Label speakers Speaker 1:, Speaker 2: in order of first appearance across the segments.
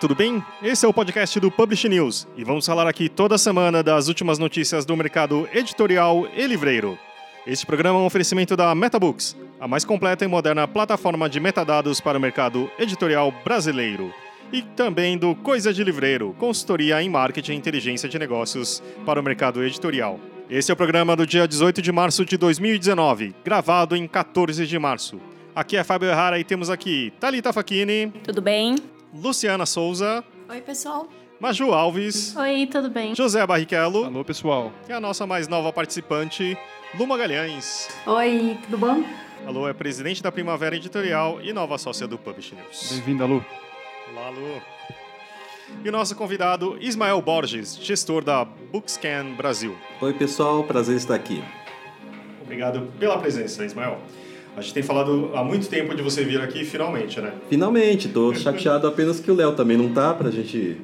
Speaker 1: Tudo bem? Esse é o podcast do Publish News e vamos falar aqui toda semana das últimas notícias do mercado editorial e livreiro. Este programa é um oferecimento da MetaBooks, a mais completa e moderna plataforma de metadados para o mercado editorial brasileiro. E também do Coisa de Livreiro, consultoria em marketing e inteligência de negócios para o mercado editorial. Esse é o programa do dia 18 de março de 2019, gravado em 14 de março. Aqui é Fábio Errara e temos aqui Thalita Facchini,
Speaker 2: Tudo bem?
Speaker 1: Luciana Souza,
Speaker 3: Oi, pessoal.
Speaker 1: Maju Alves,
Speaker 3: Oi, tudo bem?
Speaker 1: José Barrichello
Speaker 4: Alô, pessoal.
Speaker 1: e a nossa mais nova participante, Lu Magalhães.
Speaker 5: Oi, tudo bom?
Speaker 1: A Lu é presidente da Primavera Editorial e nova sócia do Publish News.
Speaker 4: Bem-vinda, Lu.
Speaker 1: Olá, Lu. E o nosso convidado, Ismael Borges, gestor da Bookscan Brasil.
Speaker 6: Oi, pessoal, prazer estar aqui.
Speaker 1: Obrigado pela presença, Ismael. A gente tem falado há muito tempo de você vir aqui, finalmente, né?
Speaker 6: Finalmente, tô chateado apenas que o Léo também não tá pra gente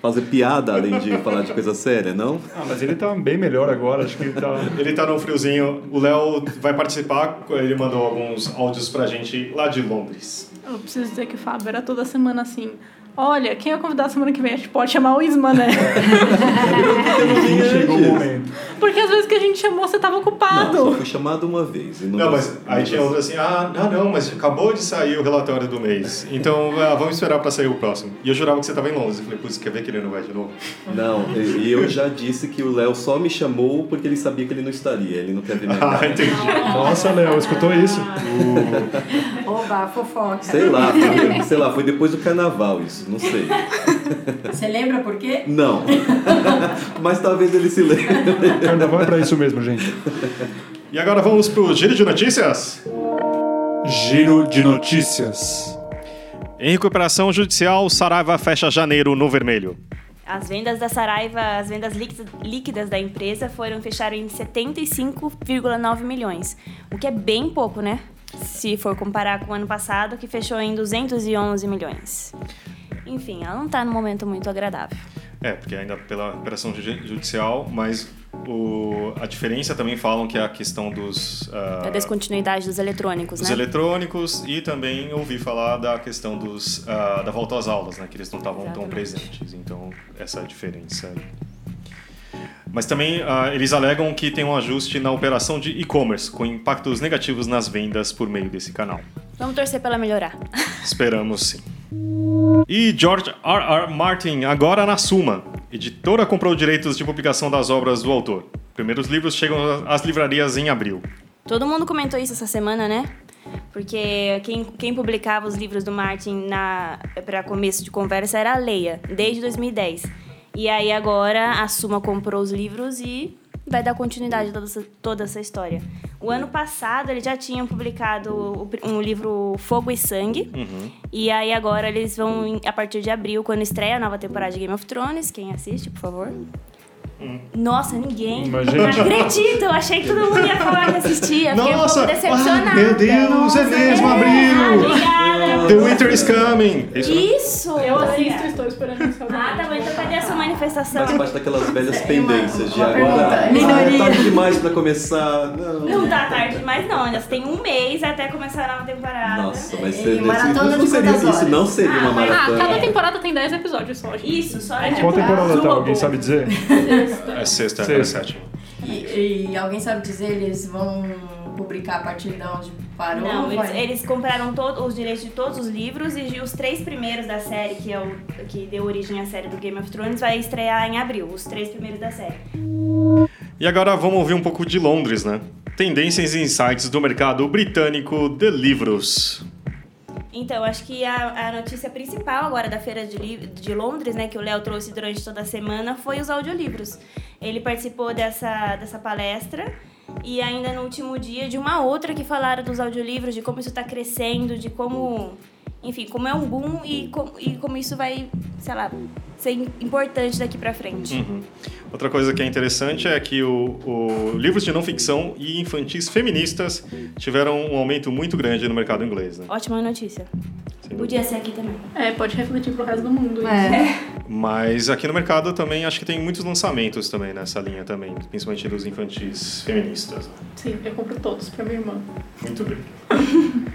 Speaker 6: fazer piada além de falar de coisa séria, não?
Speaker 4: Ah, mas ele tá bem melhor agora, acho que ele tá...
Speaker 1: Ele tá no friozinho. O Léo vai participar, ele mandou alguns áudios pra gente lá de Londres.
Speaker 5: Eu preciso dizer que o Fábio era toda semana assim. Olha, quem é o convidado semana que vem? A gente pode chamar o Isma, né?
Speaker 4: Enfim, chegou o momento.
Speaker 5: Porque às vezes que a gente chamou, você tava
Speaker 6: Não, só
Speaker 5: ocupado.
Speaker 6: fui chamado uma vez. e não
Speaker 1: Não, mas aí tinha outra assim, ah, não, não, mas acabou de sair o relatório do mês. Então ah, vamos esperar pra sair o próximo. E eu jurava que você tava em Londres. Eu falei, putz, quer ver que ele não vai de novo?
Speaker 6: Não, e eu já disse que o Léo só me chamou porque ele sabia que ele não estaria. Ele não quer ver minha
Speaker 1: Ah, entendi.
Speaker 4: Nossa, Léo, escutou isso?
Speaker 3: Oba, fofoca.
Speaker 6: Sei lá, foi, sei lá, foi depois do carnaval isso, não sei.
Speaker 3: Você lembra por quê?
Speaker 6: Não. Mas talvez ele se lembre.
Speaker 4: Carnaval é pra isso mesmo, gente.
Speaker 1: E agora vamos pro giro de notícias?
Speaker 4: Giro de notícias.
Speaker 1: Em recuperação judicial, Saraiva fecha janeiro no vermelho.
Speaker 2: As vendas da Saraiva, as vendas líquidas, líquidas da empresa foram fechar em 75,9 milhões, o que é bem pouco, né? Se for comparar com o ano passado, que fechou em 211 milhões. Enfim, ela não tá num momento muito agradável.
Speaker 1: É, porque ainda pela operação ju- judicial, mas o, a diferença também falam que é a questão dos, ah,
Speaker 2: A descontinuidade dos eletrônicos,
Speaker 1: dos
Speaker 2: né?
Speaker 1: eletrônicos e também ouvi falar da questão dos, ah, da volta às aulas, né? Que eles não estavam tão presentes. Então, essa é a diferença aí. Mas também ah, eles alegam que tem um ajuste na operação de e-commerce, com impactos negativos nas vendas por meio desse canal.
Speaker 2: Vamos torcer pra ela melhorar.
Speaker 1: Esperamos sim. E George R. R. Martin, agora na Suma. Editora comprou direitos de publicação das obras do autor. Primeiros livros chegam às livrarias em abril.
Speaker 2: Todo mundo comentou isso essa semana, né? Porque quem, quem publicava os livros do Martin para começo de conversa era a Leia, desde 2010. E aí agora a Suma comprou os livros e vai dar continuidade a toda essa, toda essa história. O ano passado eles já tinham publicado um livro Fogo e Sangue. E aí agora eles vão, a partir de abril, quando estreia a nova temporada de Game of Thrones. Quem assiste, por favor? Nossa, ninguém.
Speaker 4: Mas,
Speaker 2: Não acredito, eu achei que todo mundo ia falar que assistia. Fiquei um
Speaker 1: Nossa!
Speaker 2: pouco decepcionada.
Speaker 1: Ah, meu Deus, é mesmo, abril!
Speaker 2: Obrigada.
Speaker 1: The Winter is coming! Isso?
Speaker 2: Isso!
Speaker 5: Eu assisto, estou esperando isso.
Speaker 2: Ah, tá bom, então cadê a sua manifestação?
Speaker 6: Faz parte daquelas velhas pendências de
Speaker 3: uma
Speaker 6: agora.
Speaker 3: pergunta,
Speaker 6: Ah,
Speaker 3: minoria.
Speaker 6: é tarde demais pra começar. Não.
Speaker 2: Não tá tarde demais, não. Ainda tem um mês até começar a nova temporada.
Speaker 6: Nossa, mas
Speaker 3: E
Speaker 6: seria-
Speaker 3: maratona
Speaker 6: isso, seria, isso não seria
Speaker 2: Ah,
Speaker 6: uma
Speaker 2: mas-
Speaker 5: Ah,
Speaker 6: maratona.
Speaker 5: cada temporada tem 10 episódios só, gente.
Speaker 2: Isso, só
Speaker 5: É
Speaker 2: tipo,
Speaker 4: Qual temporada tá? Alguém sabe dizer?
Speaker 1: É sexta,
Speaker 4: Sexta.
Speaker 1: agora é sétima.
Speaker 3: E, e alguém sabe dizer, eles vão publicar a partir de onde parou?
Speaker 2: Não, eles, eles compraram todo, os direitos de todos os livros e os três primeiros da série, que é o que deu origem à série do Game of Thrones, vai estrear em abril, os três primeiros da série.
Speaker 1: E agora vamos ouvir um pouco de Londres, né? Tendências e insights do mercado britânico de livros.
Speaker 2: Então, acho que a, a notícia principal agora da Feira de, de Londres, né, que o Léo trouxe durante toda a semana, foi os audiolivros. Ele participou dessa, dessa palestra e ainda no último dia de uma outra que falaram dos audiolivros, de como isso está crescendo, de como, enfim, como é um boom e, com, e como isso vai, sei lá, ser importante daqui pra frente.
Speaker 1: Uhum. Outra coisa que é interessante é que o, o livros de não ficção e infantis feministas tiveram um aumento muito grande no mercado inglês, né?
Speaker 2: Ótima notícia. Podia ser aqui também.
Speaker 5: É, pode refletir pro resto do mundo. isso.
Speaker 3: É.
Speaker 1: Mas aqui no mercado também acho que tem muitos lançamentos também nessa linha também, principalmente dos infantis feministas. né?
Speaker 5: Sim, eu compro todos pra minha irmã.
Speaker 1: Muito bem.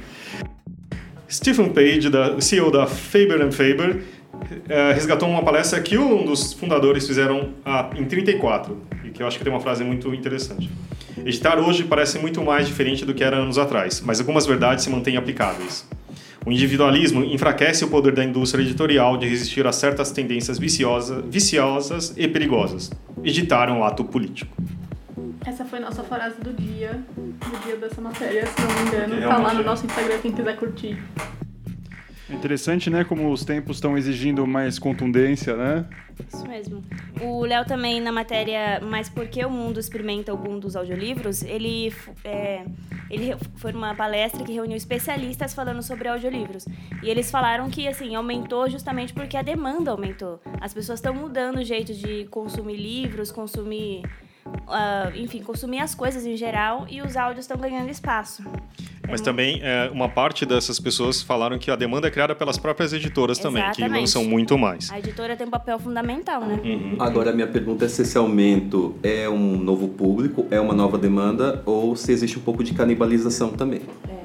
Speaker 1: Stephen Page, da, CEO da Faber Faber, eh, resgatou uma palestra que um dos fundadores fizeram ah, em 34, e que eu acho que tem uma frase muito interessante. Editar hoje parece muito mais diferente do que era anos atrás, mas algumas verdades se mantêm aplicáveis. O individualismo enfraquece o poder da indústria editorial de resistir a certas tendências viciosa, viciosas e perigosas. Editar é um ato político.
Speaker 5: Essa foi nossa frase do dia, do dia dessa matéria, se não me engano.
Speaker 1: Que
Speaker 5: Tá lá
Speaker 1: realmente
Speaker 5: no
Speaker 1: é.
Speaker 5: nosso Instagram, quem quiser curtir.
Speaker 4: Interessante, né, como os tempos estão exigindo mais contundência, né?
Speaker 2: Isso mesmo. O Léo também, na matéria Mas por que o mundo experimenta o boom dos audiolivros? Ele, é, ele foi uma palestra que reuniu especialistas falando sobre audiolivros. E eles falaram que, assim, aumentou justamente porque a demanda aumentou. As pessoas estão mudando o jeito de consumir livros, consumir... ah, enfim, consumir as coisas em geral e os áudios estão ganhando espaço.
Speaker 1: Mas também é, uma parte dessas pessoas falaram que a demanda é criada pelas próprias editoras também, que
Speaker 2: Exatamente.
Speaker 1: lançam muito mais.
Speaker 2: A editora tem um papel fundamental, né?
Speaker 6: Agora, a minha pergunta é se esse aumento é um novo público, é uma nova demanda, ou se existe um pouco de canibalização também. É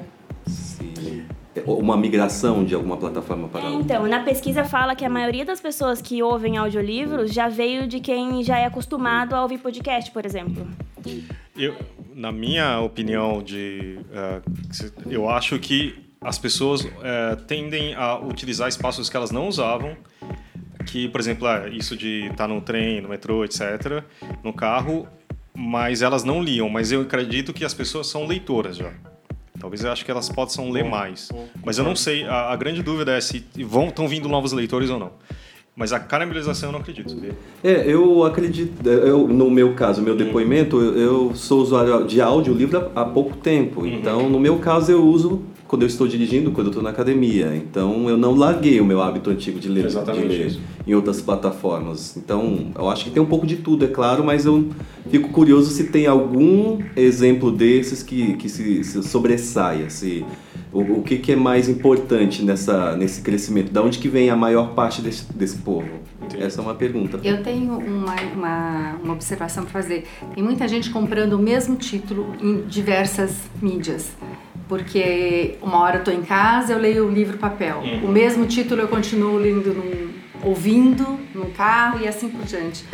Speaker 6: uma migração de alguma plataforma para
Speaker 2: É,
Speaker 6: outra.
Speaker 2: então, na pesquisa fala que a maioria das pessoas que ouvem audiolivros já veio de quem já é acostumado a ouvir podcast, por exemplo.
Speaker 1: Eu, na minha opinião, de, se- eu acho que as pessoas eh, tendem a utilizar espaços que elas não usavam, que, por exemplo, é isso de estar no trem, no metrô, etc., no carro, mas elas não liam. Mas eu acredito que as pessoas são leitoras já. Talvez eu acho que elas possam ler mais. Mas eu não sei, a, a grande dúvida é se vão estão vindo novos leitores ou não. Mas a canibalização eu não acredito. sabia?
Speaker 6: É, eu acredito, eu, no meu caso, meu depoimento, eu, eu sou usuário de audiolivro há há pouco tempo. Então, no meu caso, eu uso quando eu estou dirigindo, quando eu estou na academia. Então, eu não larguei o meu hábito antigo de ler,
Speaker 1: Exatamente
Speaker 6: de ler
Speaker 1: isso.
Speaker 6: em outras plataformas. Então, eu acho que tem um pouco de tudo, é claro, mas eu fico curioso se tem algum exemplo desses que, que se, se sobressaia, se... O, o que, que é mais importante nessa, nesse crescimento? Da onde que vem a maior parte desse, desse povo? Essa é uma pergunta.
Speaker 7: Eu tenho uma, uma, uma observação para fazer. Tem muita gente comprando o mesmo título em diversas mídias. Porque uma hora eu estou em casa, eu leio o livro papel. O mesmo título eu continuo lendo num, ouvindo no carro e assim por diante.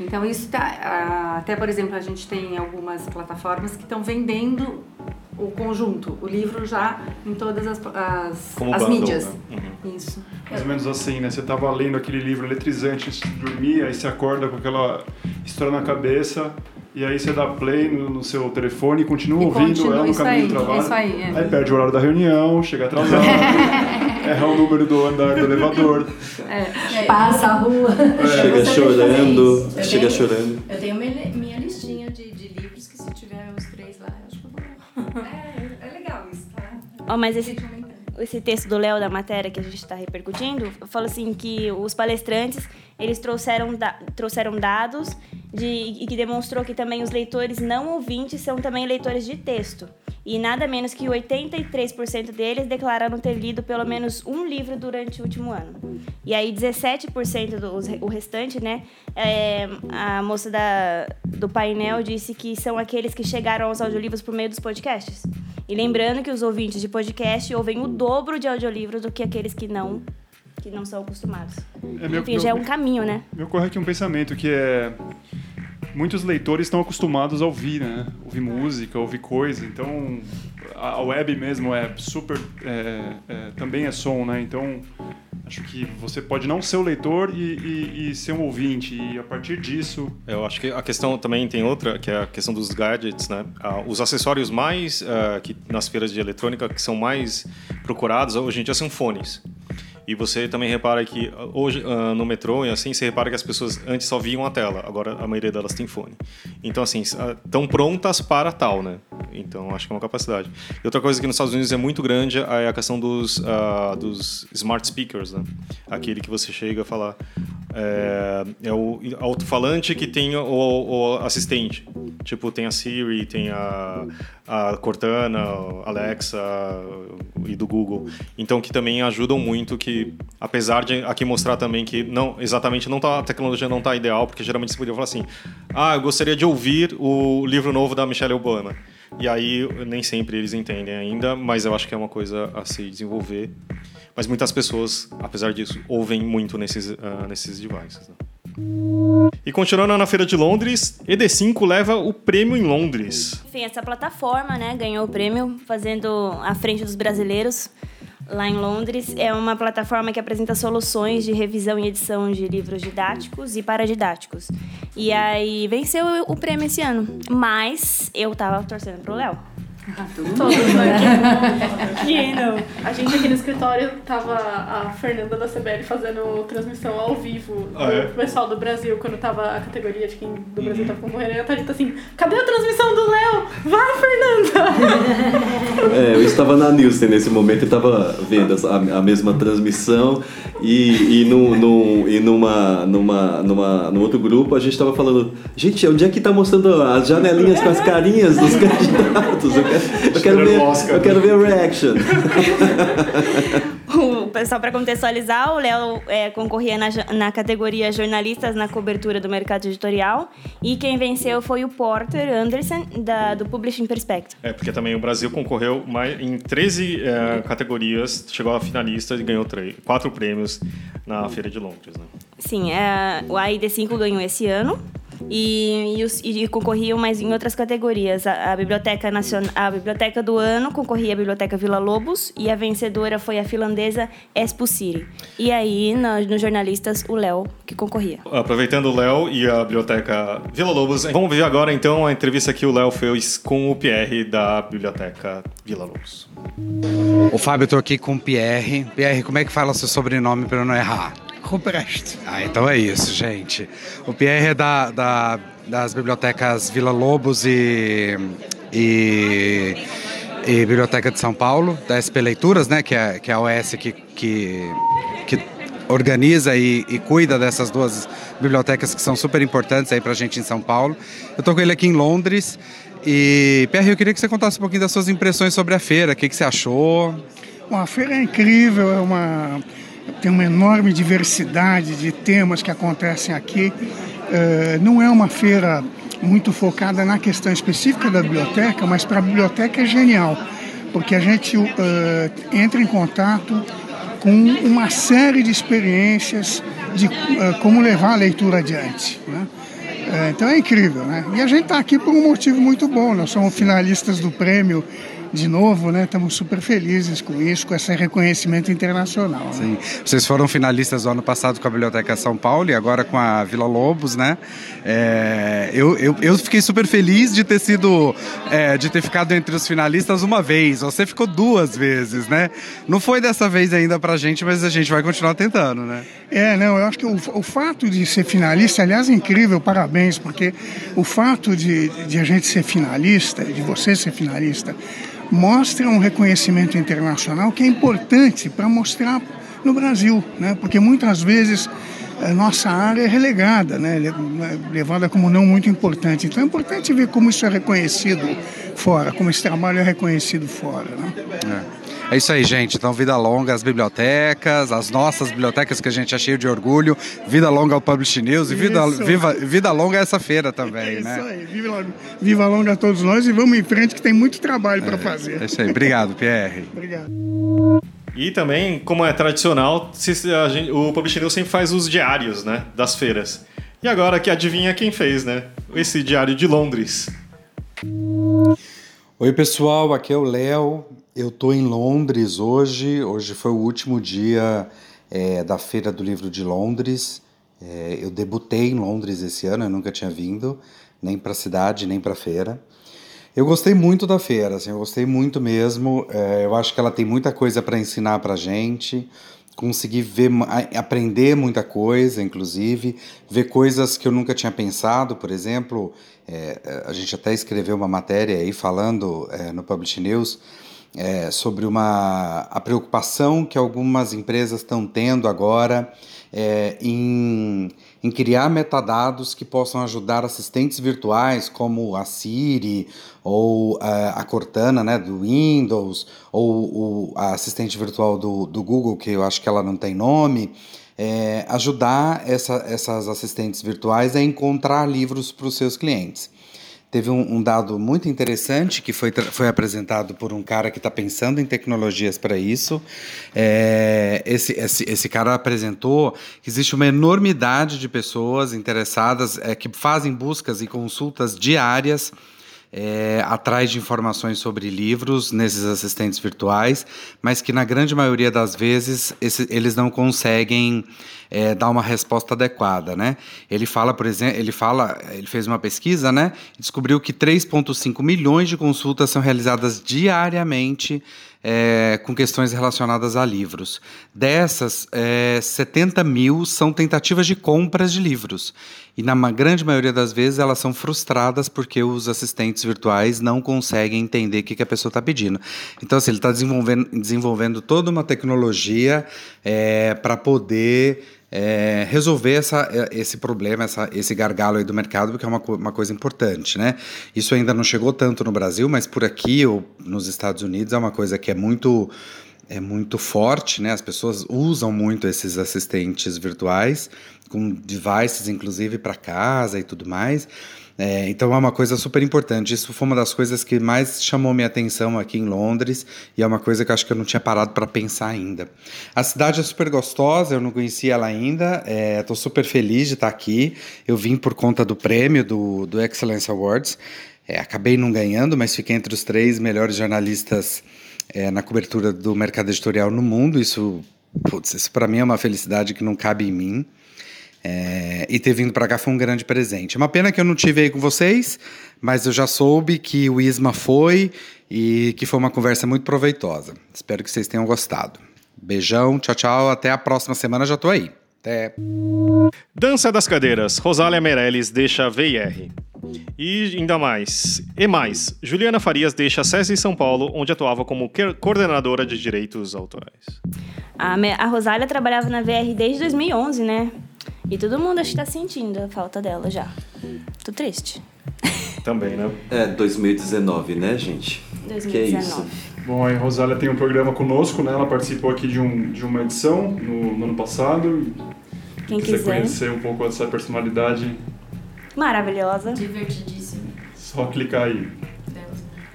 Speaker 7: Então isso tá, até por exemplo a gente tem algumas plataformas que estão vendendo o conjunto, o livro já em todas as, as,
Speaker 1: Como
Speaker 7: as
Speaker 1: bundle,
Speaker 7: mídias.
Speaker 1: né?
Speaker 7: Isso.
Speaker 4: Mais ou menos assim, né? Você tava lendo aquele livro eletrizante antes de dormir, aí você acorda com aquela história na cabeça, e aí você dá play no, no seu telefone e continua
Speaker 7: E
Speaker 4: ouvindo
Speaker 7: continua,
Speaker 4: ela no caminho
Speaker 7: aí,
Speaker 4: do trabalho.
Speaker 7: isso aí, é.
Speaker 4: Aí perde o horário da reunião, chega atrasado, erra o número do andar do elevador.
Speaker 3: Passa a rua.
Speaker 6: Chega
Speaker 3: de fazer
Speaker 6: chorando, chega
Speaker 3: tenho-
Speaker 6: chorando.
Speaker 3: Eu tenho minha, minha listinha de, de livros que se tiver os três lá, eu acho que eu vou.
Speaker 7: É, é legal isso, tá?
Speaker 2: Ó, mas esse, esse texto do Léo da matéria que a gente está repercutindo, fala assim que os palestrantes eles trouxeram, da- trouxeram dados de, e que demonstrou que também os leitores não ouvintes são também leitores de texto. E nada menos que 83% deles declararam ter lido pelo menos um livro durante o último ano. E aí 17% do o restante, né? é, a moça da, do painel disse que são aqueles que chegaram aos audiolivros por meio dos podcasts. E lembrando que os ouvintes de podcast ouvem o dobro de audiolivros do que aqueles que não que não são acostumados.
Speaker 4: É meu-
Speaker 2: Enfim,
Speaker 4: meu-
Speaker 2: já é um caminho, né?
Speaker 4: Me ocorre aqui um pensamento que é. Muitos leitores estão acostumados a ouvir, né? Ouvir música, ouvir coisa. Então, a web mesmo é super. é, é, também é som, né? Então, acho que você pode não ser o leitor e, e- e ser um ouvinte. E a partir disso.
Speaker 1: Eu acho que a questão também tem outra, que é a questão dos gadgets, né? Ah, os acessórios mais ah, que nas feiras de eletrônica que são mais procurados hoje em dia são fones. E você também repara que ah, hoje ah, no metrô e assim você repara que as pessoas antes só viam a tela, agora a maioria delas tem fone. Então assim estão prontas para tal, né? Então acho que é uma capacidade. E outra coisa que nos Estados Unidos é muito grande é a questão dos ah, dos smart speakers, né? Aquele que você chega a falar é, é o alto-falante que tem o, o assistente. Tipo, tem a Siri, tem a, a Cortana, Alexa e do Google. Então, que também ajudam muito que, apesar de aqui mostrar também que não exatamente não tá, a tecnologia não está ideal, porque geralmente você poderia falar assim, ah, eu gostaria de ouvir o livro novo da Michelle Obama. E aí, nem sempre eles entendem ainda, mas eu acho que é uma coisa a se desenvolver. Mas muitas pessoas, apesar disso, ouvem muito nesses, uh, nesses devices. Né? E continuando na Feira de Londres, ED5 leva o prêmio em Londres.
Speaker 2: Enfim, essa plataforma né, ganhou o prêmio, fazendo à frente dos brasileiros lá em Londres. É uma plataforma que apresenta soluções de revisão e edição de livros didáticos e paradidáticos. E aí venceu o prêmio esse ano. Mas eu tava torcendo pro Léo.
Speaker 5: Todos aqui. não. A gente aqui no escritório tava a Fernanda da CBL fazendo transmissão ao vivo
Speaker 1: Ah, é?
Speaker 5: do pessoal do Brasil, quando tava a categoria de quem do Brasil tava concorrendo. E a Thalita assim, cadê a transmissão do Léo? Vai, Fernanda!
Speaker 6: É, eu estava na Nielsen nesse momento e estava vendo a, a mesma transmissão e, e, num, num- e numa, numa, numa, num outro grupo a gente estava falando, gente, onde é que tá mostrando as janelinhas com as carinhas dos candidatos? Eu eu quero, ver, eu quero ver a reaction.
Speaker 2: O pessoal, para contextualizar, o Léo é, concorria na, na categoria jornalistas na cobertura do mercado editorial e quem venceu foi o Porter Anderson, da, do Publishing Perspective.
Speaker 1: É, porque também o Brasil concorreu mais, em 13 eh, categorias, chegou a finalista e ganhou três, quatro prêmios na Feira de Londres. Né?
Speaker 2: Sim, é, o AID5 ganhou esse ano. E, e, os- e concorriam mais em outras categorias. A, a Biblioteca Nacional, a Biblioteca do Ano concorria a Biblioteca Vila Lobos e a vencedora foi a finlandesa Expo City. E aí, nos jornalistas, o Léo que concorria.
Speaker 1: Aproveitando o Léo e a biblioteca Vila Lobos, vamos ver agora então a entrevista que o Léo fez com o Pierre da biblioteca Vila Lobos.
Speaker 8: Ô Fábio, eu tô aqui com o Pierre. Pierre, como é que fala seu sobrenome para eu não errar?
Speaker 9: Ruprecht.
Speaker 8: Ah, então é isso, gente. O Pierre é da, da- das bibliotecas Vila Lobos e, e, e Biblioteca de São Paulo, da SP Leituras, né? Que é, que é a OS que, que, que organiza e, e cuida dessas duas bibliotecas que são super importantes aí pra gente em São Paulo. Eu tô com ele aqui em Londres. E, Pierre, eu queria que você contasse um pouquinho das suas impressões sobre a feira, o que, que você achou?
Speaker 9: Bom, a feira é incrível, é uma, tem uma enorme diversidade de temas que acontecem aqui. Eh, não é uma feira muito focada na questão específica da biblioteca, mas para a biblioteca é genial, porque a gente eh, entra em contato com uma série de experiências de eh, como levar a leitura adiante. né? Então é incrível, né? E a gente está aqui por um motivo muito bom. Nós somos finalistas do prêmio de novo, né? Estamos super felizes com isso, com esse reconhecimento internacional. né?
Speaker 8: Sim. Vocês foram finalistas do ano passado com a Biblioteca São Paulo e agora com a Vila Lobos, né? É, eu, eu, eu fiquei super feliz de ter sido, é, de ter ficado entre os finalistas uma vez. Você ficou duas vezes, né? Não foi dessa vez ainda pra gente, mas a gente vai continuar tentando, né?
Speaker 9: É, não, eu acho que o, o fato de ser finalista, aliás, é incrível, parabéns, porque o fato de, de a gente ser finalista, de você ser finalista, mostra um reconhecimento internacional que é importante para mostrar no Brasil, né? Porque muitas vezes a nossa área é relegada, né? Le- levada como não muito importante. Então é importante ver como isso é reconhecido fora, como esse trabalho é reconhecido fora, né?
Speaker 8: É. É isso aí, gente. Então, vida longa às bibliotecas, as nossas bibliotecas que a gente é cheio de orgulho. Vida longa ao Publish News e vida,
Speaker 9: Isso.
Speaker 8: viva, vida longa a essa feira também,
Speaker 9: É isso
Speaker 8: né?
Speaker 9: aí, viva, viva longa a todos nós e vamos em frente que tem muito trabalho para fazer.
Speaker 8: É isso aí. Obrigado, Pierre.
Speaker 9: Obrigado.
Speaker 1: E também, como é tradicional, gente- o Publish News sempre faz os diários né, das feiras. E agora que adivinha quem fez, né? Esse diário de Londres.
Speaker 8: Oi, pessoal, aqui é o Léo. Eu tô em Londres hoje. Hoje foi o último dia é, da Feira do Livro de Londres. É, eu debutei em Londres esse ano, eu nunca tinha vindo, nem para a cidade, nem para a feira. Eu gostei muito da feira, assim, eu gostei muito mesmo. É, eu acho que ela tem muita coisa para ensinar para gente. Consegui ver, a- aprender muita coisa, inclusive, ver coisas que eu nunca tinha pensado. Por exemplo, é, a gente até escreveu uma matéria aí falando é, no Publish News é, sobre uma, a preocupação que algumas empresas estão tendo agora é, em, em criar metadados que possam ajudar assistentes virtuais como a Siri ou é, a Cortana né, do Windows ou o, a assistente virtual do, do Google, que eu acho que ela não tem nome, é, ajudar essa, essas assistentes virtuais a encontrar livros para os seus clientes. Teve um, um, dado muito interessante que foi, foi apresentado por um cara que está pensando em tecnologias para isso. É, esse, esse, esse cara apresentou que existe uma enormidade de pessoas interessadas é, que fazem buscas e consultas diárias é, atrás de informações sobre livros nesses assistentes virtuais, mas que na grande maioria das vezes esse, eles não conseguem é, dar uma resposta adequada, né? Ele fala, por exemplo, ele fala, ele fez uma pesquisa, né? Descobriu que 3,5 milhões de consultas são realizadas diariamente é, com questões relacionadas a livros. Dessas, é, 70 mil são tentativas de compras de livros. E na grande maioria das vezes elas são frustradas porque os assistentes virtuais não conseguem entender o que, que a pessoa está pedindo. Então, assim, ele está desenvolvendo, desenvolvendo toda uma tecnologia é, para poder é, resolver essa, é, esse problema, essa, esse gargalo aí do mercado, porque é uma, uma coisa importante, né? Isso ainda não chegou tanto no Brasil, mas por aqui ou nos Estados Unidos é uma coisa que é muito é muito forte, né? As pessoas usam muito esses assistentes virtuais com devices, inclusive para casa e tudo mais. É, então é uma coisa super importante. Isso foi uma das coisas que mais chamou minha atenção aqui em Londres e é uma coisa que eu acho que eu não tinha parado para pensar ainda. A cidade é super gostosa, eu não conhecia ela ainda. Estou é, super feliz de estar aqui. Eu vim por conta do prêmio do, do Excellence Awards. É, acabei não ganhando, mas fiquei entre os três melhores jornalistas é, na cobertura do mercado editorial no mundo. Isso, putz, isso para mim é uma felicidade que não cabe em mim. É, e ter vindo para cá foi um grande presente. É uma pena que eu não tive aí com vocês, mas eu já soube que o Isma foi e que foi uma conversa muito proveitosa. Espero que vocês tenham gostado. Beijão, tchau, tchau. Até a próxima semana, já tô aí. Até.
Speaker 1: Dança das Cadeiras. Rosália Meirelles deixa VIR. E ainda mais. E mais, Juliana Farias deixa a SESI São Paulo, onde atuava como coordenadora de direitos autorais.
Speaker 2: A, a Rosália trabalhava na VR desde 2011, né? E todo mundo acho que tá sentindo a falta dela já. Tô triste.
Speaker 1: Também, né?
Speaker 6: É, 2019, né, gente?
Speaker 2: 2019.
Speaker 6: Que é isso.
Speaker 4: Bom, a Rosália tem um programa conosco, né? Ela participou aqui de, um, de uma edição no, no ano passado.
Speaker 2: Quem
Speaker 4: quiser
Speaker 2: quiser.
Speaker 4: conhecer um pouco dessa personalidade,
Speaker 2: Maravilhosa.
Speaker 3: Divertidíssimo.
Speaker 4: só clicar aí.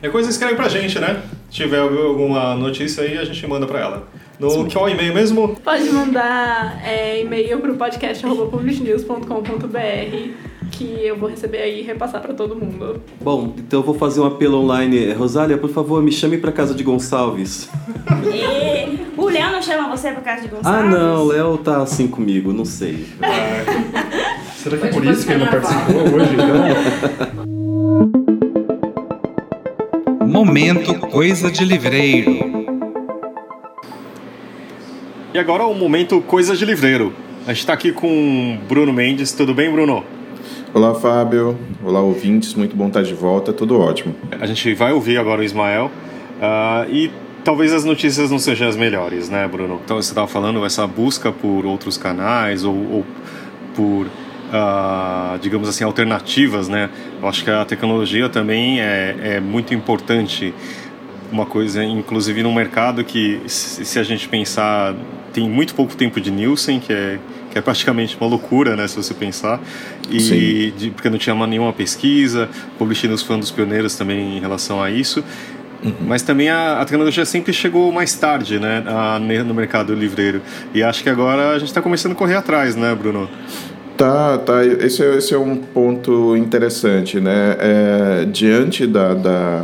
Speaker 1: É coisa escreve pra gente, né? Se tiver alguma notícia aí, a gente manda pra ela. No que é o e-mail mesmo?
Speaker 5: Pode mandar é, e-mail pro podcast.publishnews.com.br que eu vou receber aí e repassar pra todo mundo.
Speaker 6: Bom, então eu vou fazer um apelo online. Rosália, por favor, me chame pra casa de Gonçalves.
Speaker 2: E o Léo não chama você pra casa de Gonçalves?
Speaker 6: Ah, não, o Léo tá assim comigo, não sei.
Speaker 4: Será que é por isso que ele não participou hoje, então?
Speaker 8: Momento Coisa de Livreiro.
Speaker 1: E agora o momento Coisas de Livreiro. A gente tá aqui com Bruno Mendes. Tudo bem, Bruno?
Speaker 10: Olá, Fábio. Olá, ouvintes. Muito bom estar de volta. Tudo ótimo.
Speaker 1: A gente vai ouvir agora o Ismael. ah, e talvez as notícias não sejam as melhores, né, Bruno? Então você estava falando essa busca por outros canais ou, ou por, ah, digamos assim, alternativas, né? Eu acho que a tecnologia também é, é muito importante. Uma coisa, inclusive, num mercado que, se a gente pensar, tem muito pouco tempo de Nielsen, que é, que é praticamente uma loucura, né, se você pensar. E de- porque não tinha uma- nenhuma pesquisa, o Publish News foi um dos pioneiros também em relação a isso. Mas também a, a tecnologia sempre chegou mais tarde, né, a- no mercado livreiro. E acho que agora a gente está começando a correr atrás, né, Bruno?
Speaker 10: Tá, tá. Esse, é- esse é um ponto interessante, né? É, diante da, da-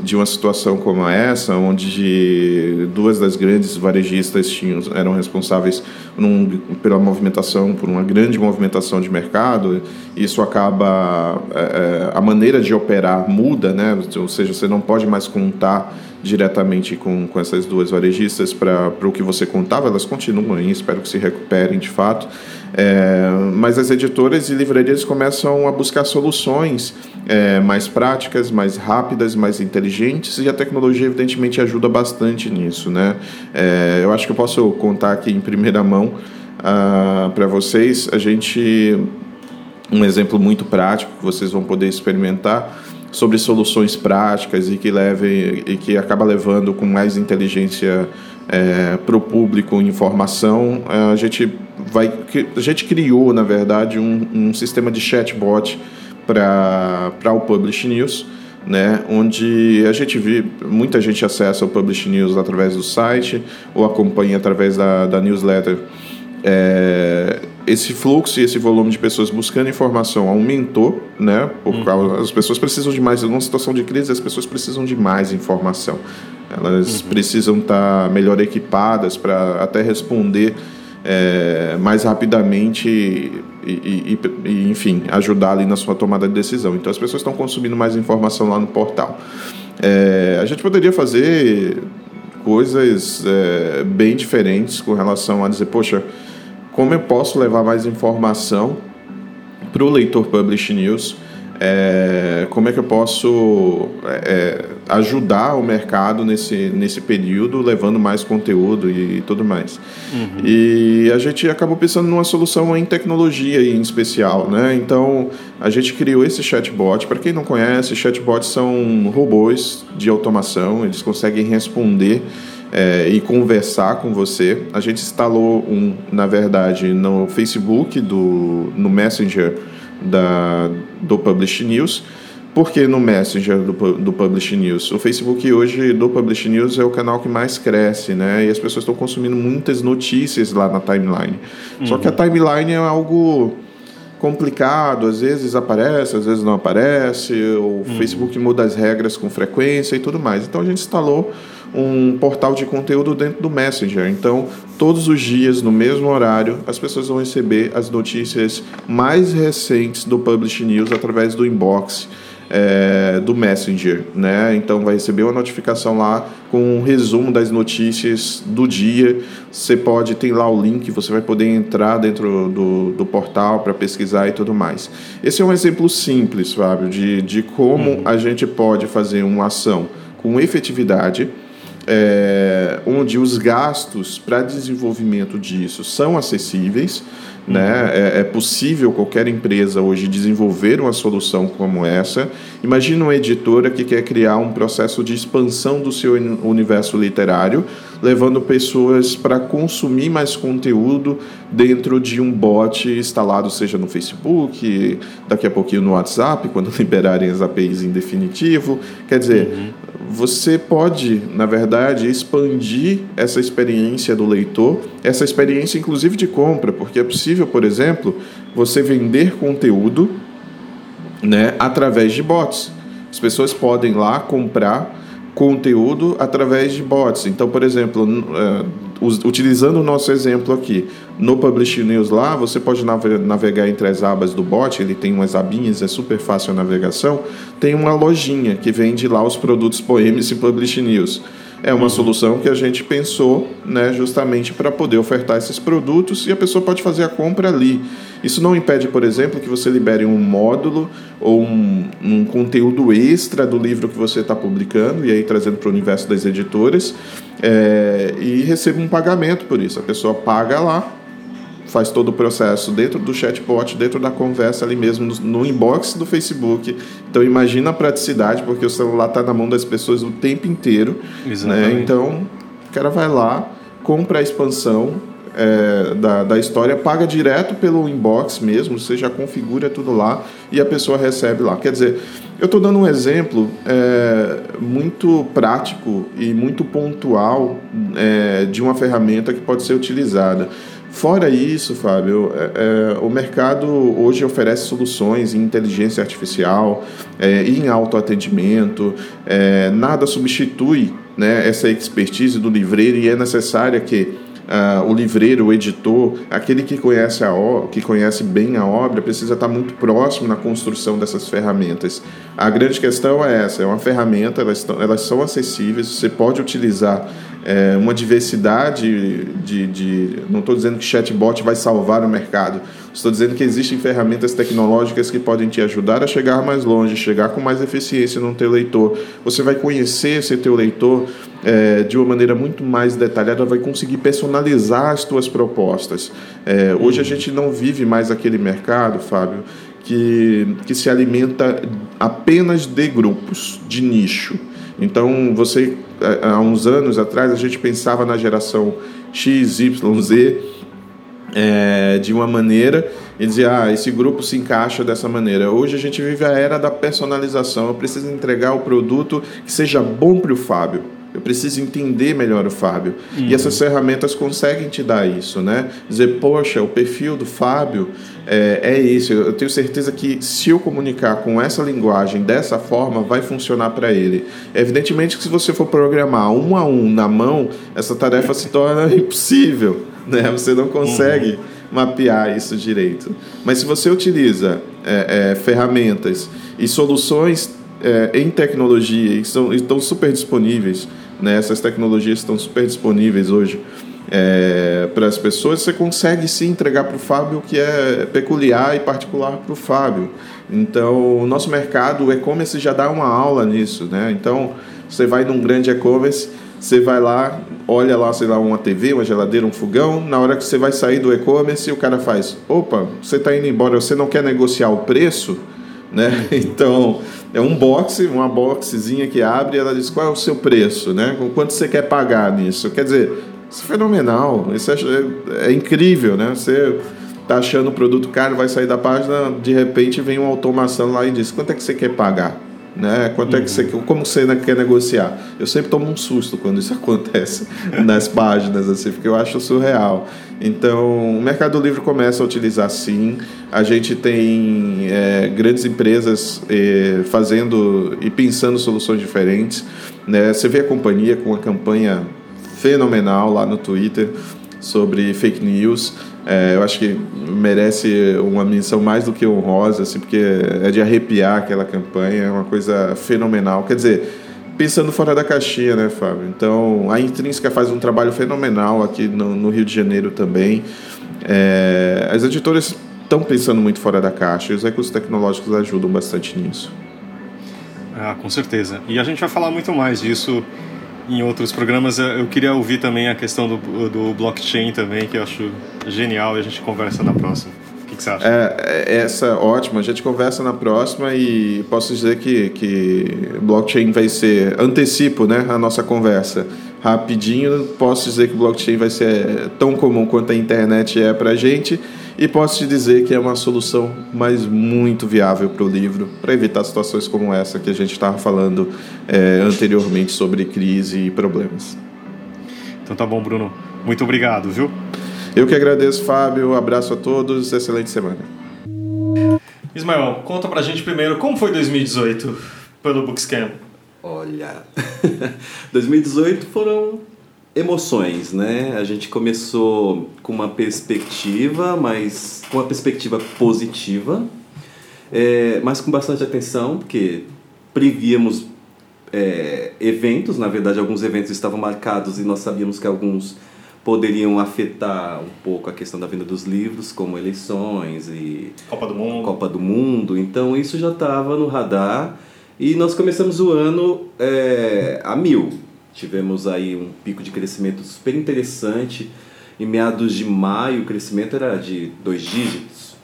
Speaker 10: de uma situação como essa, onde duas das grandes varejistas tinham, eram responsáveis num- pela movimentação, por uma grande movimentação de mercado, isso acaba é, é, a maneira de operar muda, né? Ou seja, você não pode mais contar diretamente com, com essas duas varejistas para o que você contava, elas continuam aí, espero que se recuperem de fato. É, mas as editoras e livrarias começam a buscar soluções é, mais práticas, mais rápidas, mais inteligentes e a tecnologia evidentemente ajuda bastante nisso, né? É, eu acho que eu posso contar aqui em primeira mão para vocês. A gente um exemplo muito prático que vocês vão poder experimentar sobre soluções práticas e que levem e que acaba levando com mais inteligência para o público informação a gente vai a gente criou na verdade um, um sistema de chatbot para o Publish News, né, onde a gente vê muita gente acessa o Publish News através do site ou acompanha através da, da newsletter. É, esse fluxo e esse volume de pessoas buscando informação aumentou, né? Por
Speaker 1: Uhum.
Speaker 10: causa, as pessoas precisam de mais, numa situação de crise, as pessoas precisam de mais informação. Elas
Speaker 1: Uhum.
Speaker 10: precisam estar melhor equipadas para até responder é, mais rapidamente e, e- e- enfim, ajudar ali na sua tomada de decisão. Então as pessoas estão consumindo mais informação lá no portal. É, a gente poderia fazer coisas é, bem diferentes com relação a dizer, poxa, como eu posso levar mais informação para o leitor Publish News? É, como é que eu posso é, ajudar o mercado nesse, nesse período, levando mais conteúdo e tudo mais? E a gente acabou pensando numa solução em tecnologia em especial, né? Então a gente criou esse chatbot. Para quem não conhece, chatbots são robôs de automação, eles conseguem responder é, e conversar com você. A gente instalou um, na verdade, no Facebook, do, no Messenger da, do Publish News. Porque no Messenger do, do Publish News, o Facebook hoje do Publish News é o canal que mais cresce, né? E as pessoas estão consumindo muitas notícias lá na timeline. Só que a timeline é algo complicado, às vezes aparece, às vezes não aparece, o Facebook muda as regras com frequência e tudo mais. Então a gente instalou um portal de conteúdo dentro do Messenger. Então, todos os dias, no mesmo horário, as pessoas vão receber as notícias mais recentes do Publish News através do inbox é, do Messenger, né? Então vai receber uma notificação lá com um resumo das notícias do dia. Você pode ter lá o link, você vai poder entrar dentro do, do portal para pesquisar e tudo mais. Esse é um exemplo simples, Fábio, de, de como a gente pode fazer uma ação com efetividade é, onde os gastos para desenvolvimento disso são acessíveis. Né? É, é possível qualquer empresa hoje desenvolver uma solução como essa. Imagina uma editora que quer criar um processo de expansão do seu uni- universo literário, levando pessoas para consumir mais conteúdo dentro de um bot instalado, seja no Facebook, daqui a pouquinho no WhatsApp, quando liberarem as APIs em definitivo. Quer dizer, você pode, na verdade, expandir essa experiência do leitor, essa experiência inclusive de compra, porque é possível, por exemplo, você vender conteúdo né, através de bots. As pessoas podem lá comprar conteúdo através de bots. Então, por exemplo, eh, utilizando o nosso exemplo aqui, no Publish News lá, você pode nave- navegar entre as abas do bot, ele tem umas abinhas, é super fácil a navegação. Tem uma lojinha que vende lá os produtos Poemis e Publish News. É uma solução que a gente pensou né, justamente para poder ofertar esses produtos e a pessoa pode fazer a compra ali. Isso não impede, por exemplo, que você libere um módulo ou um, um conteúdo extra do livro que você está publicando e aí trazendo para o universo das editoras é, e receba um pagamento por isso. A pessoa paga lá, faz todo o processo dentro do chatbot, dentro da conversa ali mesmo, no, no inbox do Facebook. Então imagina a praticidade, porque o celular está na mão das pessoas o tempo inteiro. Né? Então o cara vai lá, compra a expansão é, da, da história, paga direto pelo inbox mesmo, você já configura tudo lá e a pessoa recebe lá. Quer dizer, eu estou dando um exemplo é, muito prático e muito pontual é, de uma ferramenta que pode ser utilizada. Fora isso, Fábio, é, é, o mercado hoje oferece soluções em inteligência artificial, é, em autoatendimento, é, nada substitui né, essa expertise do livreiro e é necessária que ah, o livreiro, o editor, aquele que conhece, a que conhece bem a obra, precisa estar muito próximo na construção dessas ferramentas. A grande questão é essa: é uma ferramenta, elas, elas são acessíveis, você pode utilizar é, uma diversidade de, de. Não estou dizendo que chatbot vai salvar o mercado, estou dizendo que existem ferramentas tecnológicas que podem te ajudar a chegar mais longe, chegar com mais eficiência no teu leitor. Você vai conhecer esse teu leitor é, de uma maneira muito mais detalhada, vai conseguir personalizar as tuas propostas. É, hoje a gente não vive mais aquele mercado, Fábio, que, que se alimenta apenas de grupos, de nicho. Então, você, há uns anos atrás, a gente pensava na geração X, Y, Z, é, de uma maneira e dizer, ah, esse grupo se encaixa dessa maneira. Hoje a gente vive a era da personalização. Eu preciso entregar o produto que seja bom para o Fábio. Eu preciso entender melhor o Fábio. Uhum. E essas ferramentas conseguem te dar isso, né? Dizer, poxa, o perfil do Fábio é, é isso. Eu tenho certeza que se eu comunicar com essa linguagem dessa forma, vai funcionar para ele. Evidentemente que se você for programar um a um na mão, essa tarefa se torna impossível, né? Você não consegue uhum. mapear isso direito. Mas se você utiliza é, é, ferramentas e soluções é, em tecnologia e são, estão super disponíveis né? Essas tecnologias estão super disponíveis hoje é, para as pessoas. Você consegue sim entregar para o Fábio o que é peculiar e particular para o Fábio. Então, o nosso mercado, o e-commerce já dá uma aula nisso. Né? Então, você vai num grande e-commerce, você vai lá, olha lá, sei lá, uma TV, uma geladeira, um fogão. Na hora que você vai sair do e-commerce, o cara faz: opa, você está indo embora, você não quer negociar o preço? Né? Então, é um box, uma boxezinha que abre e ela diz qual é o seu preço, né? Quanto você quer pagar nisso? Quer dizer, isso é fenomenal, isso é, é, é incrível, né? Você tá achando o produto caro, vai sair da página, de repente vem uma automação lá e diz quanto é que você quer pagar? Né? Quanto uhum. é que você, uhum. como você quer negociar? Eu sempre tomo um susto quando isso acontece nas páginas, assim, porque eu acho surreal. Então, o Mercado Livre começa a utilizar sim. A gente tem é, grandes empresas é, fazendo e pensando soluções diferentes. Né? Você vê a companhia com uma campanha fenomenal lá no Twitter sobre fake news. É, eu acho que merece uma menção mais do que honrosa, assim, porque é de arrepiar aquela campanha, é uma coisa fenomenal. Quer dizer, pensando fora da caixinha, né, Fábio? Então, a Intrínseca faz um trabalho fenomenal aqui no, no Rio de Janeiro também. É, as editoras estão pensando muito fora da caixa e os recursos tecnológicos ajudam bastante nisso.
Speaker 1: Ah, com certeza. E a gente vai falar muito mais disso em outros programas. Eu queria ouvir também a questão do, do blockchain também, que eu acho genial e a gente conversa na próxima. Que, que você acha?
Speaker 10: É, é, essa ótima, a gente conversa na próxima e posso dizer que, que blockchain vai ser, antecipo né, a nossa conversa. Rapidinho, posso dizer que blockchain vai ser tão comum quanto a internet é para a gente e posso te dizer que é uma solução, mas muito viável para o livro, para evitar situações como essa que a gente estava falando é, anteriormente sobre crise e problemas.
Speaker 1: Então tá bom, Bruno. Muito obrigado, viu?
Speaker 10: Eu que agradeço, Fábio. abraço a todos. Excelente semana.
Speaker 1: Ismael, conta pra gente primeiro como foi 2018 pelo Bookscam.
Speaker 6: Olha, 2018 foram emoções, né? A gente começou com uma perspectiva, mas com uma perspectiva positiva, é, mas com bastante atenção, porque prevíamos é, eventos, na verdade alguns eventos estavam marcados e nós sabíamos que alguns poderiam afetar um pouco a questão da venda dos livros, como eleições e
Speaker 1: Copa do Mundo.
Speaker 6: Copa do Mundo. Então isso já estava no radar e nós começamos o ano é, a mil Tivemos aí um pico de crescimento super interessante. Em meados de maio, o crescimento era de dois dígitos.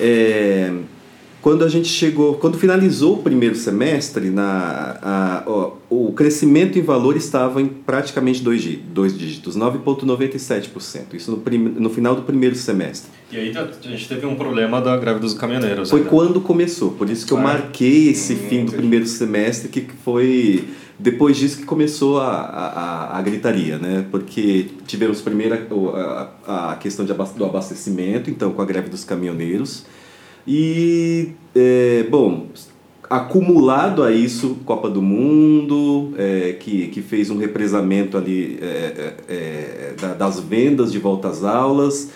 Speaker 6: É, quando a gente chegou, quando finalizou o primeiro semestre, na, a, ó, o crescimento em valor estava em praticamente dois, dois dígitos, 9,97%. Isso no, prim, no final do primeiro semestre.
Speaker 1: E aí a gente teve um problema da greve dos caminhoneiros.
Speaker 6: Foi né? quando começou, por isso que eu marquei esse hum, fim do primeiro semestre, que foi depois disso que começou a, a, a gritaria, né? Porque tivemos primeiro a, a questão de, do abastecimento, então com a greve dos caminhoneiros. E, é, bom, acumulado a isso, Copa do Mundo, é, que, que fez um represamento ali é, é, é das vendas de volta às aulas,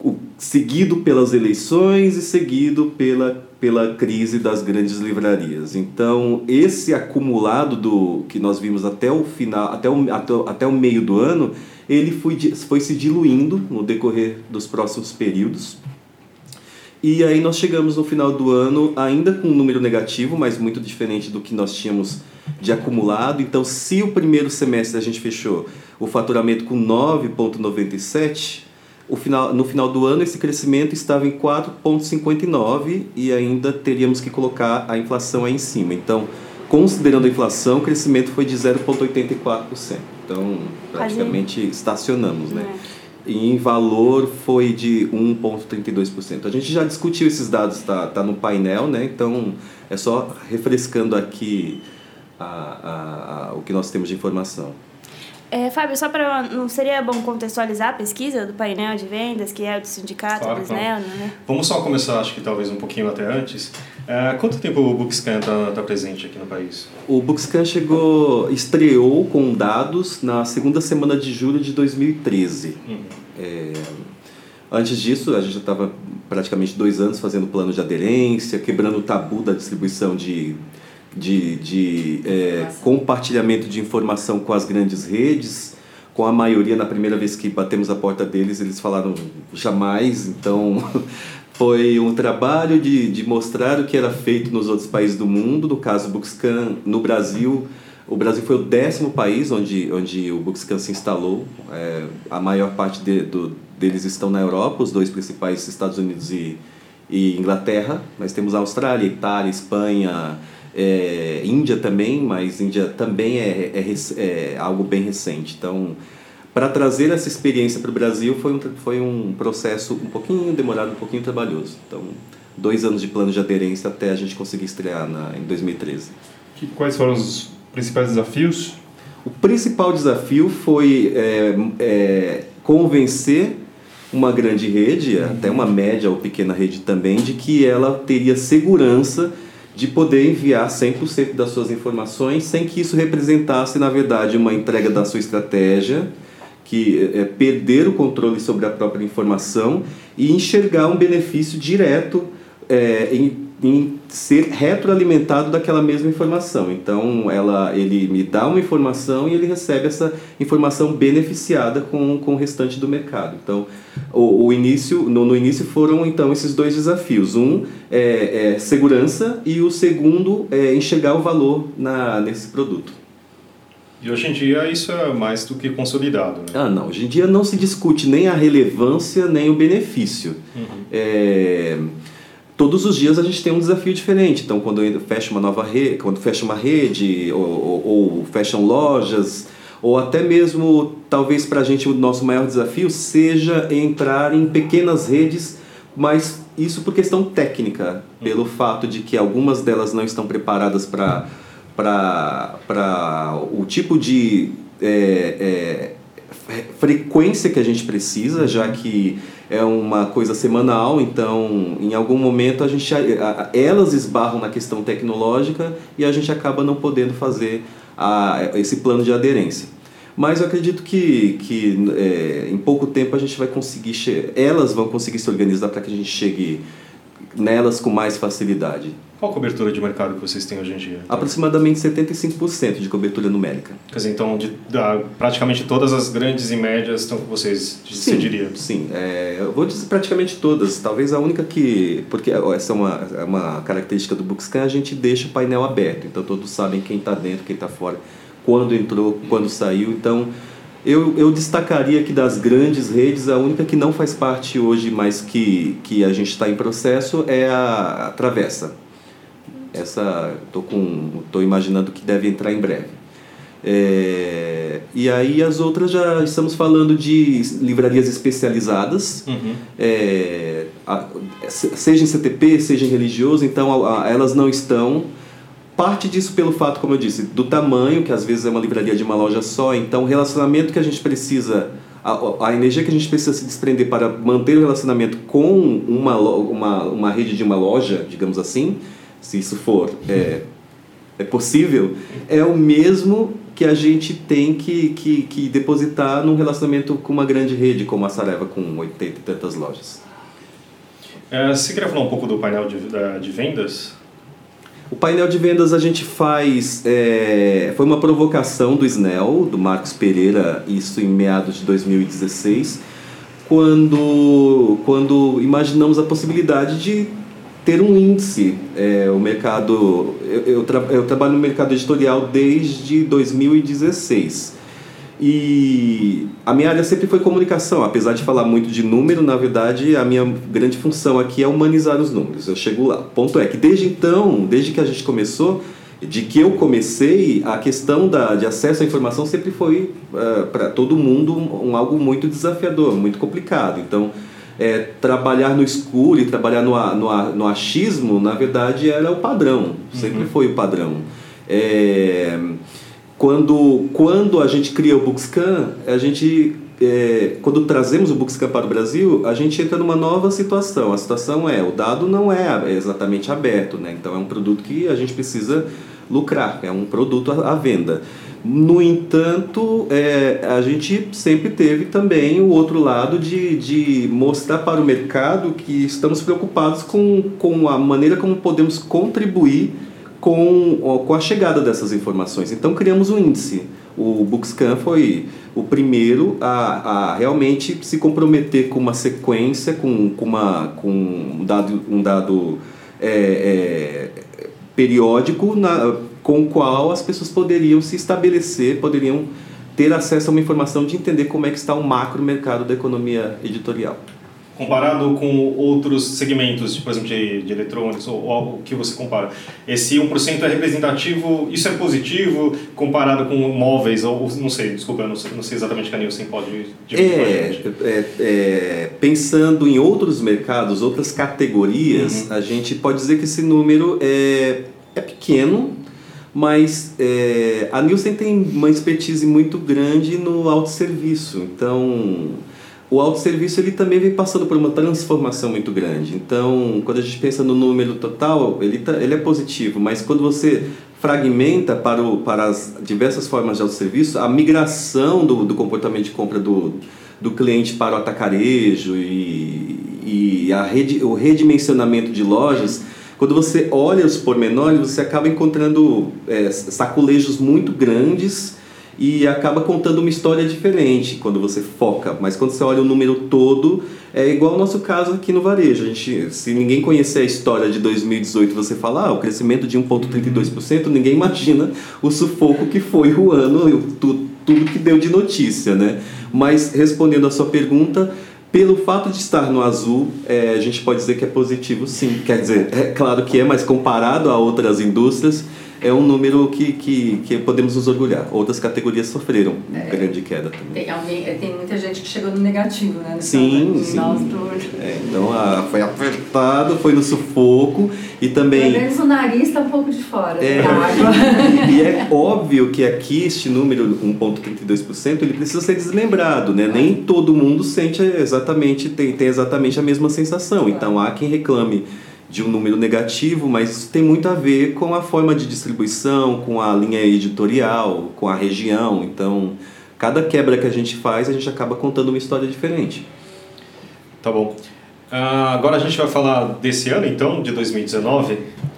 Speaker 6: o, seguido pelas eleições e seguido pela pela crise das grandes livrarias. Então, esse acumulado do que nós vimos até o final, até o, até, até o meio do ano, ele foi, foi se diluindo no decorrer dos próximos períodos. E aí nós chegamos no final do ano ainda com um número negativo, mas muito diferente do que nós tínhamos de acumulado. Então, se o primeiro semestre a gente fechou o faturamento com 9,97, o final, no final do ano esse crescimento estava em 4,59 e ainda teríamos que colocar a inflação aí em cima. Então, considerando a inflação, o crescimento foi de 0,84%. Então, praticamente estacionamos, né? E em valor foi de 1,32%. A gente já discutiu esses dados, está tá no painel, né? então é só refrescando aqui a, a, a, o que nós temos de informação.
Speaker 2: É, Fábio, só para. Não seria bom contextualizar a pesquisa do painel de vendas, que é do sindicato,
Speaker 1: Claro,
Speaker 2: do
Speaker 1: claro.
Speaker 2: SNEL, né?
Speaker 1: Vamos só começar, acho que talvez um pouquinho até antes. É, quanto tempo o Bookscan está presente aqui no país?
Speaker 6: O Bookscan chegou, estreou com dados na segunda semana de julho de 2013. É, antes disso, a gente já estava praticamente dois anos fazendo plano de aderência, quebrando o tabu da distribuição de, de, de é, compartilhamento de informação com as grandes redes. Com a maioria, na primeira vez que batemos a porta deles, eles falaram jamais. Então, foi um trabalho de, de mostrar o que era feito nos outros países do mundo. No caso, Bookscan, no Brasil, o Brasil foi o décimo país onde, onde o Bookscan se instalou. É, a maior parte de, do, deles estão na Europa, os dois principais, Estados Unidos e, e Inglaterra. Mas temos a Austrália, Itália, Espanha, é, Índia também, mas Índia também é, é, rec- é algo bem recente. Então, para trazer essa experiência para o Brasil foi um, foi um processo um pouquinho demorado, um pouquinho trabalhoso. Então, dois anos de plano de aderência até a gente conseguir estrear na, em 2013.
Speaker 4: Que- Quais foram os principais desafios?
Speaker 6: O principal desafio foi é, é, convencer uma grande rede, até uma média ou pequena rede também, de que ela teria segurança de poder enviar 100% das suas informações sem que isso representasse, na verdade, uma entrega da sua estratégia, que é perder o controle sobre a própria informação e enxergar um benefício direto é, em, em ser retroalimentado daquela mesma informação. Então, ela, ele me dá uma informação e ele recebe essa informação beneficiada com, com o restante do mercado. Então, o, o início, no, no início foram então esses dois desafios. Um é, é segurança e o segundo é enxergar o valor na, nesse produto.
Speaker 1: E hoje em dia isso é mais do que consolidado. Né?
Speaker 6: Ah, não. Hoje em dia não se discute nem a relevância nem o benefício. É, todos os dias a gente tem um desafio diferente. Então, quando fecha uma nova rede, quando fecha uma rede, ou, ou, ou fecham lojas, ou até mesmo, talvez para a gente o nosso maior desafio seja entrar em pequenas redes, mas isso por questão técnica, pelo fato de que algumas delas não estão preparadas para para o tipo de é, é, frequência que a gente precisa, já que é uma coisa semanal, então em algum momento a gente, a- a- elas esbarram na questão tecnológica e a gente acaba não podendo fazer a, esse plano de aderência. Mas eu acredito que, que é, em pouco tempo a gente vai conseguir, elas vão conseguir se organizar para que a gente chegue nelas com mais facilidade.
Speaker 1: Qual a cobertura de mercado que vocês têm hoje em dia?
Speaker 6: Aproximadamente 75% de cobertura numérica.
Speaker 1: Quer dizer, então, de, da, praticamente todas as grandes e médias estão com vocês, você diria?
Speaker 6: Sim, é, eu vou dizer praticamente todas. Talvez a única que. Porque essa é uma, é uma característica do Bookscan, a gente deixa o painel aberto. Então todos sabem quem está dentro, quem está fora, quando entrou, quando saiu. Então eu, eu destacaria que das grandes redes, a única que não faz parte hoje, mas que, que a gente está em processo, é a, a Travessa. Essa com tô imaginando que deve entrar em breve. É, e aí as outras já estamos falando de livrarias especializadas, é, a- se- seja em CTP, seja em religioso, então a- a- elas não estão. Parte disso pelo fato, como eu disse, do tamanho, que às vezes é uma livraria de uma loja só, então o relacionamento que a gente precisa, a, a energia que a gente precisa se desprender para manter o relacionamento com uma, uma, uma rede de uma loja, digamos assim, se isso for é, é possível, é o mesmo que a gente tem que, que, que depositar num relacionamento com uma grande rede, como a Saraiva, com 80 e tantas lojas.
Speaker 1: É, você queria falar um pouco do painel de, de vendas?
Speaker 6: O painel de vendas a gente faz. é, foi uma provocação do SNEL, do Marcos Pereira, isso em meados de 2016, quando, quando imaginamos a possibilidade de ter um índice. É, o mercado. Eu, eu, tra- eu trabalho no mercado editorial desde 2016. E a minha área sempre foi comunicação, apesar de falar muito de número, na verdade a minha grande função aqui é humanizar os números. Eu chego lá. O ponto é que desde então, desde que a gente começou, de que eu comecei, a questão da, de acesso à informação sempre foi uh, para todo mundo um, um, algo muito desafiador, muito complicado. Então, é, trabalhar no escuro e trabalhar no, no, no achismo, na verdade, era o padrão, sempre uhum. foi o padrão. É, quando, quando a gente cria o Bookscan, a gente é, quando trazemos o Bookscan para o Brasil, a gente entra numa nova situação. A situação é, o dado não é exatamente aberto, né? então é um produto que a gente precisa lucrar, é um produto à, à venda. No entanto, é, a gente sempre teve também o outro lado de, de mostrar para o mercado que estamos preocupados com, com a maneira como podemos contribuir com, com a chegada dessas informações. Então, criamos um índice. O Bookscan foi o primeiro a, a realmente se comprometer com uma sequência, com, com, uma, com um dado, um dado é, é, periódico na, com o qual as pessoas poderiam se estabelecer, poderiam ter acesso a uma informação de entender como é que está o macro mercado da economia editorial
Speaker 1: comparado com outros segmentos, por exemplo, de, de eletrônicos, ou, ou o que você compara, esse 1% é representativo, isso é positivo comparado com móveis, ou não sei, desculpa, eu não sei, não sei exatamente que a Nielsen pode
Speaker 6: é, é, é, Pensando em outros mercados, outras categorias, uhum. a gente pode dizer que esse número é, é pequeno, mas é, a Nielsen tem uma expertise muito grande no autosserviço, então o autosserviço ele também vem passando por uma transformação muito grande. Então, quando a gente pensa no número total, ele, tá, ele é positivo, mas quando você fragmenta para, o, para as diversas formas de autosserviço, a migração do, do comportamento de compra do, do cliente para o atacarejo e, e a rede, o redimensionamento de lojas, quando você olha os pormenores, você acaba encontrando é, sacolejos muito grandes e acaba contando uma história diferente quando você foca, mas quando você olha o número todo, é igual o nosso caso aqui no varejo. A gente, se ninguém conhecer a história de 2018, você fala, ah, o crescimento de 1,32%, ninguém imagina o sufoco que foi o ano, tudo, tudo que deu de notícia, né? Mas respondendo a sua pergunta, pelo fato de estar no azul, é, a gente pode dizer que é positivo, sim. Quer dizer, é claro que é, mas comparado a outras indústrias, é um número que, que, que podemos nos orgulhar. Outras categorias sofreram é, grande queda também.
Speaker 7: Tem, alguém, tem muita gente que chegou no negativo, né? No
Speaker 6: sim, sim. É, então a, foi apertado, foi no sufoco e também...
Speaker 7: Pelo menos o nariz está um pouco de fora
Speaker 6: é. E é óbvio que aqui este número, 1,32%, ele precisa ser desmembrado, né? Nem todo mundo sente exatamente, tem, tem exatamente a mesma sensação. Então há quem reclame de um número negativo, mas isso tem muito a ver com a forma de distribuição, com a linha editorial, com a região. Então, cada quebra que a gente faz, a gente acaba contando uma história diferente.
Speaker 1: Tá bom. Uh, agora a gente vai falar desse ano, então, de 2019.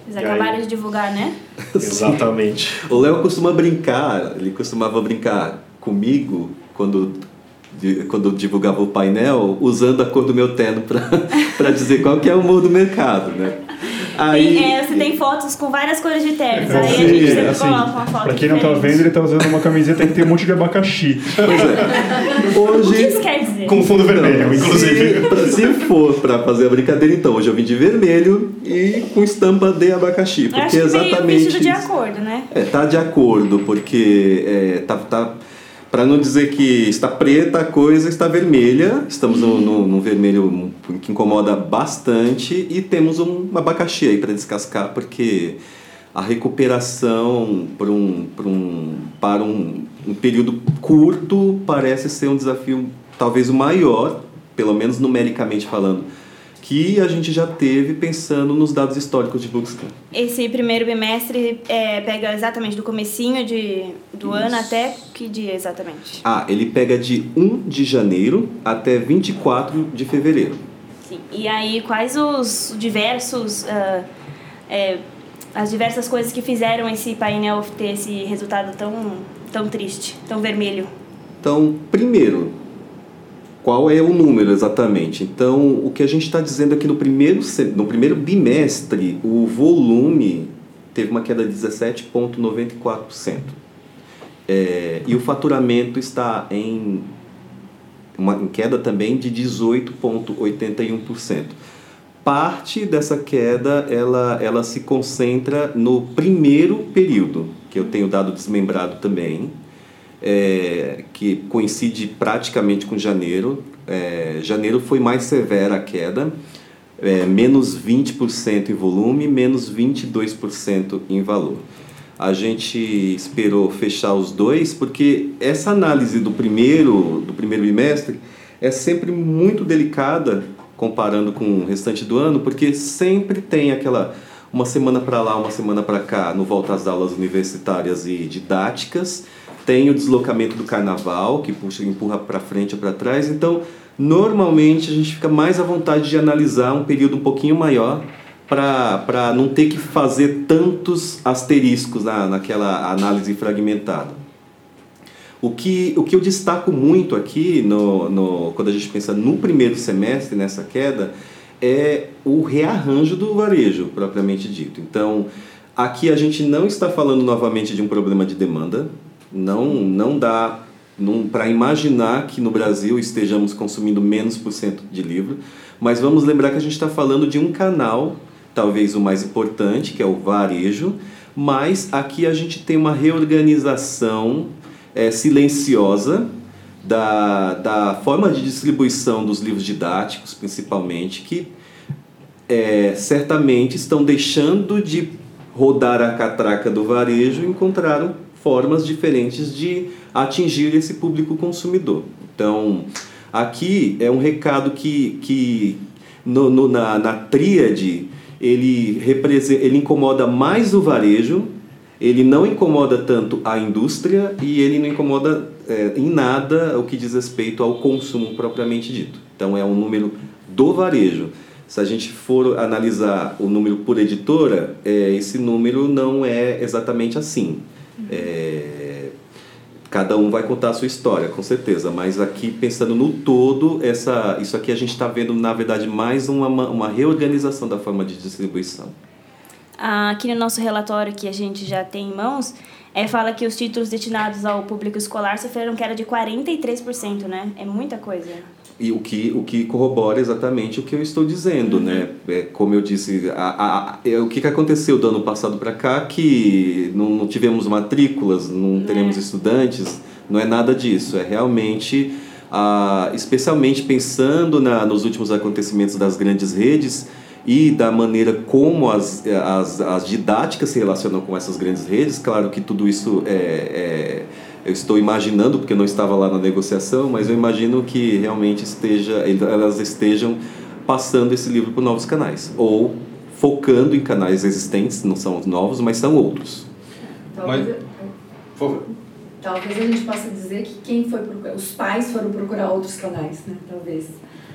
Speaker 2: Eles acabaram aí... de divulgar, né?
Speaker 1: Exatamente.
Speaker 6: o Léo costuma brincar, ele costumava brincar comigo quando quando eu divulgava o painel, usando a cor do meu terno para dizer qual que é o humor do mercado, né?
Speaker 2: Aí, tem, é, você tem fotos com várias cores de ternos, aí a gente sempre assim, coloca uma foto
Speaker 4: Pra quem não tá vendo, ele tá usando uma camiseta que tem um monte de abacaxi.
Speaker 6: Pois é.
Speaker 2: Hoje, o que isso quer dizer?
Speaker 1: Com fundo vermelho, inclusive.
Speaker 6: Se, se for para fazer a brincadeira, então, hoje eu vim de vermelho e com estampa de abacaxi. Porque
Speaker 2: Acho que
Speaker 6: exatamente.
Speaker 2: De acordo, né?
Speaker 6: É, tá de acordo, porque é, tá, tá para não dizer que está preta a coisa, está vermelha. Estamos no, no, no vermelho que incomoda bastante e temos um abacaxi aí para descascar, porque a recuperação para um, um, para um, um período curto parece ser um desafio talvez o maior, pelo menos numericamente falando que a gente já teve pensando nos dados históricos de Buxton.
Speaker 2: Esse primeiro bimestre é, pega exatamente do comecinho de, do Isso. ano até que dia exatamente?
Speaker 6: Ah, ele pega de 1 de janeiro até 24 de fevereiro.
Speaker 2: Sim. E aí, quais os diversos... Uh, é, as diversas coisas que fizeram esse painel ter esse resultado tão, tão triste, tão vermelho?
Speaker 6: Então, primeiro, qual é o número exatamente? Então, o que a gente está dizendo aqui no primeiro, no primeiro bimestre, o volume teve uma queda de 17,94%. É, e o faturamento está em uma em queda também de 18,81%. parte dessa queda ela, ela se concentra no primeiro período, que eu tenho dado desmembrado também, é, que coincide praticamente com janeiro. É, janeiro foi mais severa a queda, é, menos 20% em volume, menos 22% em valor. A gente esperou fechar os dois porque essa análise do primeiro, do primeiro bimestre é sempre muito delicada comparando com o restante do ano, porque sempre tem aquela uma semana para lá, uma semana para cá, no volta às aulas universitárias e didáticas, tem o deslocamento do carnaval, que puxa, empurra para frente ou para trás. Então, normalmente a gente fica mais à vontade de analisar um período um pouquinho maior para não ter que fazer tantos asteriscos na, naquela análise fragmentada. O que, o que eu destaco muito aqui, no, no, quando a gente pensa no primeiro semestre, nessa queda, é o rearranjo do varejo, propriamente dito. Então, aqui a gente não está falando novamente de um problema de demanda, não, não dá para imaginar que no Brasil estejamos consumindo menos por cento de livro, mas vamos lembrar que a gente está falando de um canal, talvez o mais importante, que é o varejo, mas aqui a gente tem uma reorganização é, silenciosa da, da forma de distribuição dos livros didáticos, principalmente, que é, certamente estão deixando de rodar a catraca do varejo e encontraram formas diferentes de atingir esse público consumidor. Então, aqui é um recado que, que no, no, na, na tríade ele, ele incomoda mais o varejo, ele não incomoda tanto a indústria e ele não incomoda é, em nada o que diz respeito ao consumo propriamente dito. Então, é um número do varejo. Se a gente for analisar o número por editora, é, esse número não é exatamente assim. É, cada um vai contar a sua história, com certeza, mas aqui pensando no todo, essa, isso aqui a gente está vendo, na verdade, mais uma, uma reorganização da forma de distribuição.
Speaker 2: Aqui no nosso relatório que a gente já tem em mãos, é, fala que os títulos destinados ao público escolar sofreram queda de 43%, né? É muita coisa.
Speaker 6: E o que, o que corrobora exatamente o que eu estou dizendo, né? É, como eu disse, a, a, a, o que, que aconteceu do ano passado para cá que não, não, tivemos matrículas, não teremos é. estudantes, não é nada disso. É realmente, especialmente pensando na, nos últimos acontecimentos das grandes redes e da maneira como as, as, as didáticas se relacionam com essas grandes redes. Claro que tudo isso é, é eu estou imaginando, porque eu não estava lá na negociação, mas eu imagino que realmente esteja, elas estejam passando esse livro para novos canais, ou focando em canais existentes, não são novos, mas são outros.
Speaker 3: Talvez, mas, por favor. Talvez a gente possa dizer que quem foi procurar, os pais foram procurar outros canais, né? Talvez.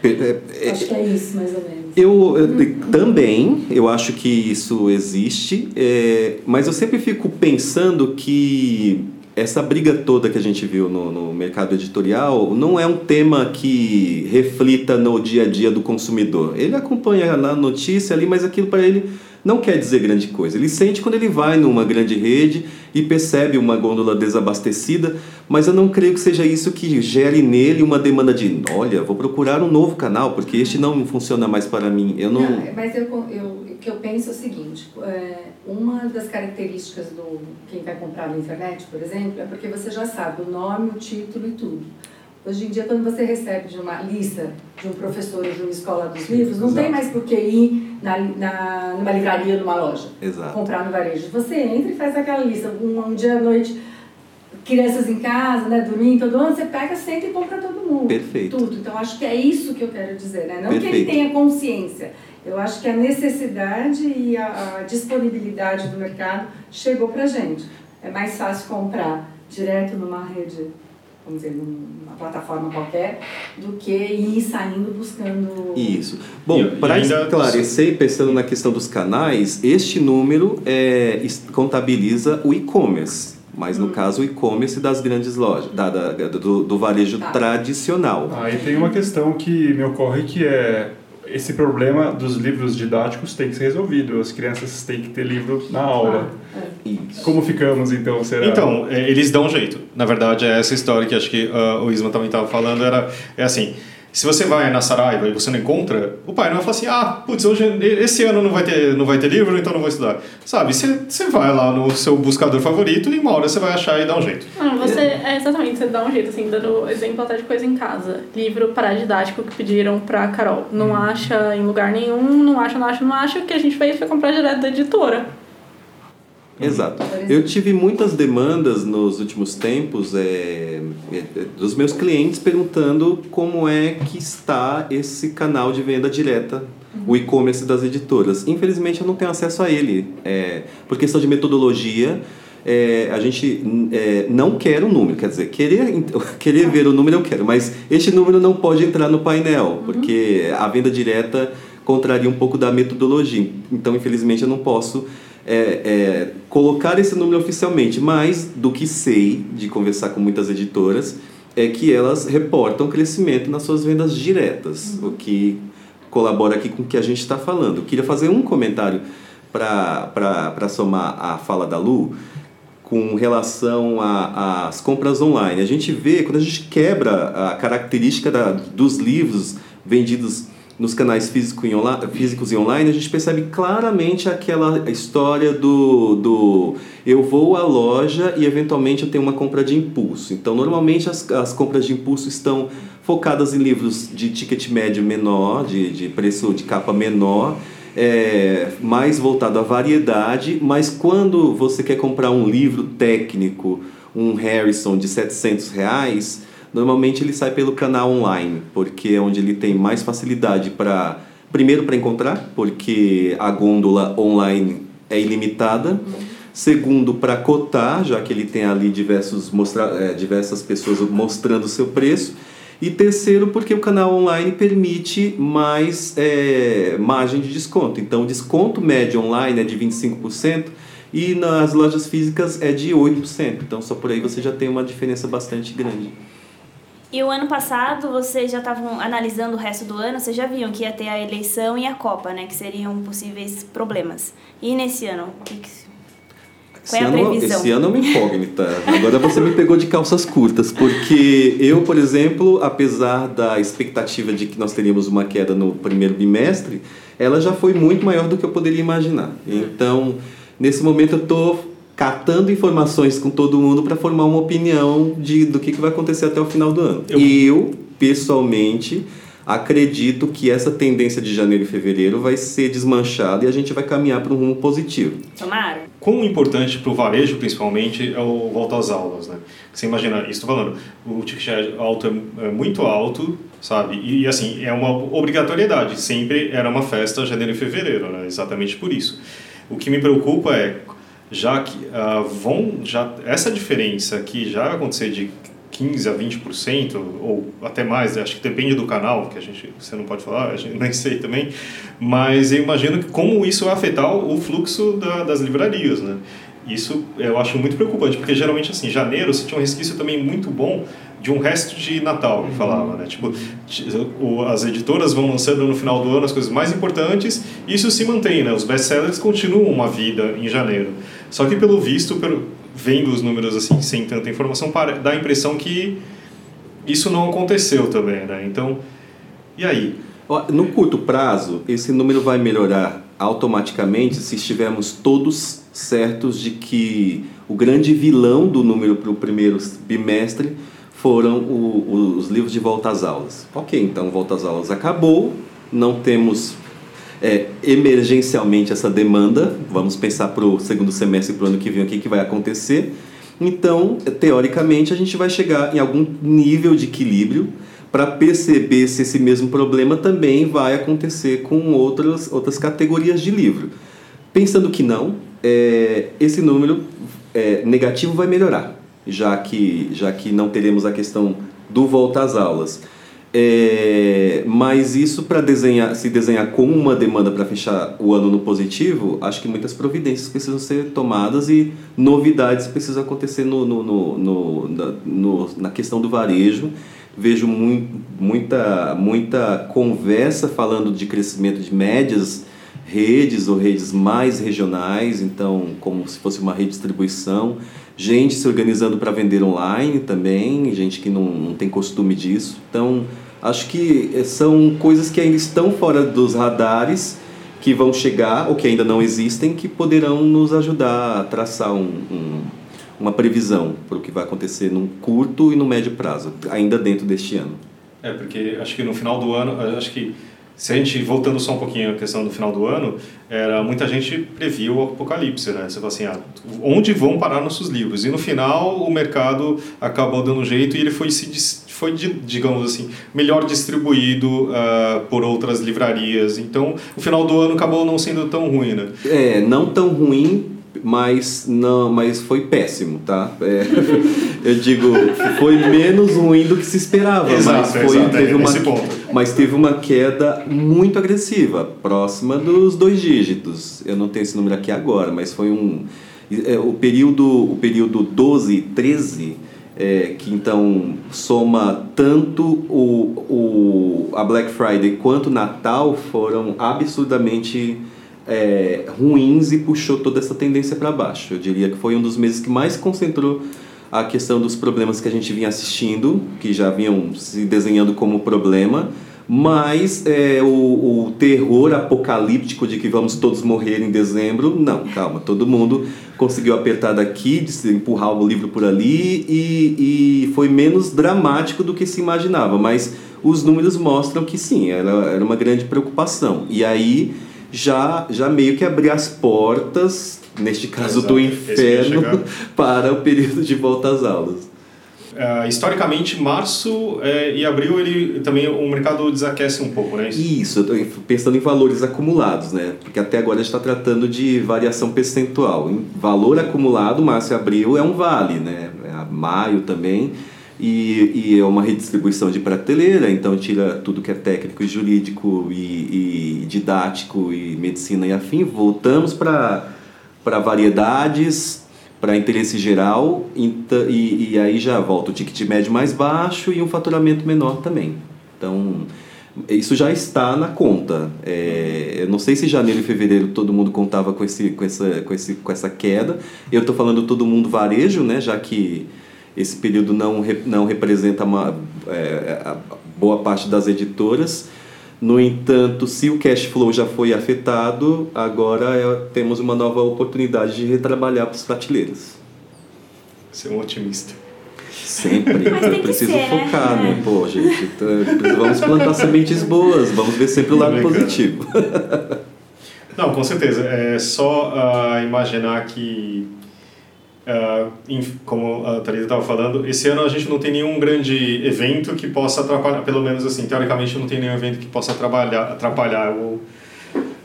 Speaker 3: É, é, acho que é isso, mais ou menos.
Speaker 6: Eu, eu também, eu acho que isso existe, é, mas eu sempre fico pensando que essa briga toda que a gente viu no, no, mercado editorial não é um tema que reflita no dia a dia do consumidor. Ele acompanha na notícia ali, mas aquilo para ele não quer dizer grande coisa. Ele sente quando ele vai numa grande rede e percebe uma gôndola desabastecida, mas eu não creio que seja isso que gere nele uma demanda de, olha, vou procurar um novo canal, porque este não funciona mais para mim. Eu não... não
Speaker 3: mas eu, eu, que eu penso é o seguinte, é, uma das características do quem vai comprar na internet, por exemplo, é porque você já sabe o nome, o título e tudo. Hoje em dia, quando você recebe de uma lista de um professor ou de uma escola dos livros, não Exato. tem mais por que ir na, na, numa livraria, numa loja,
Speaker 6: Exato.
Speaker 3: comprar no varejo. Você entra e faz aquela lista, um, um dia à noite, crianças em casa, né, dormindo todo ano, você pega, senta e compra todo mundo.
Speaker 6: Perfeito.
Speaker 3: Tudo. Então, acho que é isso que eu quero dizer, né? Não Perfeito. que ele tenha consciência. Eu acho que a necessidade e a, a disponibilidade do mercado chegou para gente. É mais fácil comprar direto numa rede vamos dizer, numa plataforma qualquer, do que ir saindo buscando.
Speaker 6: Isso. Bom, para esclarecer, pensando na questão dos canais, este número é, contabiliza o e-commerce. Mas no hum. caso, o e-commerce das grandes lojas, da, da do, do, varejo tá. tradicional.
Speaker 4: Aí tem uma questão que me ocorre que é esse problema dos livros didáticos tem que ser resolvido. As crianças têm que ter livro na aula. Ah, é. Como ficamos então? Será?
Speaker 1: Então, é, eles dão um jeito. Na verdade, é essa história que acho que uh, o Isma também estava falando. Era, é assim, Se você vai na Saraiva e você não encontra, o pai não vai falar assim, ah, putz, hoje, esse ano não vai ter, não vai ter livro, então não vou estudar. Sabe, você, você vai lá no seu buscador favorito e uma hora você vai achar e dá um jeito.
Speaker 5: Não, você, é exatamente, você dá um jeito, assim, dando exemplo até de coisa em casa. Livro paradidático que pediram pra Carol. Não acha em lugar nenhum, não acha, não acha, não acha, o que a gente fez foi comprar direto da editora.
Speaker 6: Exato. Eu tive muitas demandas nos últimos tempos é, é, dos meus clientes perguntando como é que está esse canal de venda direta, o e-commerce das editoras. Infelizmente eu não tenho acesso a ele. É, por questão de metodologia, é, a gente é, não quer o número, quer dizer, querer, querer ver o número eu quero, mas este número não pode entrar no painel, porque a venda direta contraria um pouco da metodologia. Então, infelizmente, eu não posso é, é, colocar esse número oficialmente, mas do que sei de conversar com muitas editoras é que elas reportam crescimento nas suas vendas diretas, o que colabora aqui com o que a gente está falando. Eu queria fazer um comentário para somar a fala da Lu com relação às compras online. A gente vê, quando a gente quebra a característica da, dos livros vendidos nos canais físico e físicos e online, a gente percebe claramente aquela história do, do eu vou à loja e eventualmente eu tenho uma compra de impulso. Então, normalmente as, as compras de impulso estão focadas em livros de ticket médio menor, de, de preço de capa menor, é, mais voltado à variedade, mas quando você quer comprar um livro técnico, um Harrison de 700 reais, Normalmente ele sai pelo canal online, porque é onde ele tem mais facilidade para primeiro para encontrar, porque a gôndola online é ilimitada. Segundo, para cotar, já que ele tem ali diversos mostra, é, diversas pessoas mostrando o seu preço. E terceiro, porque o canal online permite mais é, margem de desconto. Então, o desconto médio online é de 25% e nas lojas físicas é de 8%. Então, só por aí você já tem uma diferença bastante grande.
Speaker 2: E o ano passado, vocês já estavam analisando o resto do ano, vocês já viam que ia ter a eleição e a Copa, né? Que seriam possíveis problemas. E nesse ano, o que, que é a previsão?
Speaker 6: Esse ano é uma incógnita. Agora você me pegou de calças curtas, porque eu, por exemplo, apesar da expectativa de que nós teríamos uma queda no primeiro bimestre, ela já foi muito maior do que eu poderia imaginar. Então, nesse momento eu estou catando informações com todo mundo para formar uma opinião de, do que, que vai acontecer até o final do ano. Eu, eu pessoalmente, acredito que essa tendência de janeiro e fevereiro vai ser desmanchada e a gente vai caminhar para um rumo positivo.
Speaker 2: Tomara.
Speaker 1: Quão importante para o varejo, principalmente, é o volta às aulas, né? Você imagina, estou falando, o ticket alto é, é muito alto, sabe? E, assim, é uma obrigatoriedade. Sempre era uma festa janeiro e fevereiro, né? Exatamente por isso. O que me preocupa é já que uh, vão já essa diferença que já vai acontecer de 15 a 20% ou até mais, acho que depende do canal, que a gente você não pode falar, a gente nem sei também, mas eu imagino que como isso vai afetar o fluxo da, das livrarias, né? Isso eu acho muito preocupante, porque geralmente assim, janeiro você tinha um resquício também muito bom de um resto de Natal, que falava, né? Tipo, as editoras vão lançando no final do ano as coisas mais importantes, e isso se mantém, né? Os best-sellers continuam uma vida em janeiro. Só que pelo visto, pelo, vendo os números assim, sem tanta informação, dá a impressão que isso não aconteceu também, né? Então, e aí?
Speaker 6: No curto prazo, esse número vai melhorar automaticamente se estivermos todos certos de que o grande vilão do número para o primeiro bimestre foram o, os livros de volta às aulas. Ok, então volta às aulas acabou, não temos é, emergencialmente essa demanda. Vamos pensar para o segundo semestre, para o ano que vem, o que, que vai acontecer. Então, teoricamente, a gente vai chegar em algum nível de equilíbrio para perceber se esse mesmo problema também vai acontecer com outras, outras categorias de livro. Pensando que não, é, esse número é, negativo vai melhorar, já que, já que não teremos a questão do volta às aulas. É, mas isso para desenhar, se desenhar com uma demanda para fechar o ano no positivo, acho que muitas providências precisam ser tomadas e novidades precisam acontecer no, no, no, no, na, no na questão do varejo. Vejo muito, muita, muita conversa falando de crescimento de médias redes ou redes mais regionais, então como se fosse uma redistribuição, gente se organizando para vender online também, gente que não, não tem costume disso. Então, Acho que eh, são coisas que ainda estão fora dos radares, que vão chegar ou que ainda não existem, que poderão nos ajudar a traçar um, um, uma previsão para o que vai acontecer num curto e no médio prazo, ainda dentro deste ano.
Speaker 1: É, porque acho que no final do ano, acho que se a gente, voltando só um pouquinho à questão do final do ano, era muita gente previu o apocalipse, né? Você fala assim, ah, onde vão parar nossos livros? E no final o mercado acabou dando jeito e ele foi se foi digamos assim melhor distribuído uh, por outras livrarias. Então o final do ano acabou não sendo tão ruim, né?
Speaker 6: É, não tão ruim mas não, mas foi péssimo, tá? É, eu digo, foi menos ruim do que se esperava,
Speaker 1: exato,
Speaker 6: mas foi
Speaker 1: exato,
Speaker 6: teve
Speaker 1: é,
Speaker 6: uma, mas teve uma queda muito agressiva, próxima dos dois dígitos. Eu não tenho esse número aqui agora, mas foi um é, o período o período 12 e 13 é, que então soma tanto o, o a Black Friday quanto o Natal foram absurdamente é, ruins e puxou toda essa tendência para baixo. Eu diria que foi um dos meses que mais concentrou a questão dos problemas que a gente vinha assistindo, que já vinham se desenhando como problema, mas é, o, o, terror apocalíptico de que vamos todos morrer em dezembro, não, calma, todo mundo conseguiu apertar daqui, empurrar o livro por ali e, e foi menos dramático do que se imaginava, mas os números mostram que sim, era, era uma grande preocupação. E aí já, já meio que abrir as portas, neste caso Exato. do inferno, para o período de volta às aulas.
Speaker 1: Uh, historicamente, março é, e abril ele também o mercado desaquece um pouco, né?
Speaker 6: Isso, estou pensando em valores acumulados, né? Porque até agora a gente está tratando de variação percentual. Em valor acumulado, março e abril é um vale, né? É maio também e, e é uma redistribuição de prateleira, então tira tudo que é técnico jurídico e, e didático e medicina e afim, voltamos para variedades, para interesse geral, e, e aí já volta o ticket médio mais baixo e um faturamento menor também. Então, isso já está na conta. É, eu não sei se janeiro e fevereiro todo mundo contava com, esse, com, essa, com, esse, com essa queda. Eu estou falando todo mundo varejo, né, já que esse período não, não representa uma, é, a boa parte das editoras. No entanto, se o cash flow já foi afetado, agora é, temos uma nova oportunidade de retrabalhar para os prateleiras.
Speaker 1: Você é um otimista.
Speaker 6: Sempre. Eu preciso ser, né? focar, né? né? Pô, gente, então, vamos plantar sementes boas, vamos ver sempre o lado positivo.
Speaker 1: Não, com certeza. É só uh, imaginar que Uh, como a Thalita estava falando, esse ano a gente não tem nenhum grande evento que possa atrapalhar, pelo menos assim, teoricamente não tem nenhum evento que possa atrapalhar, atrapalhar o,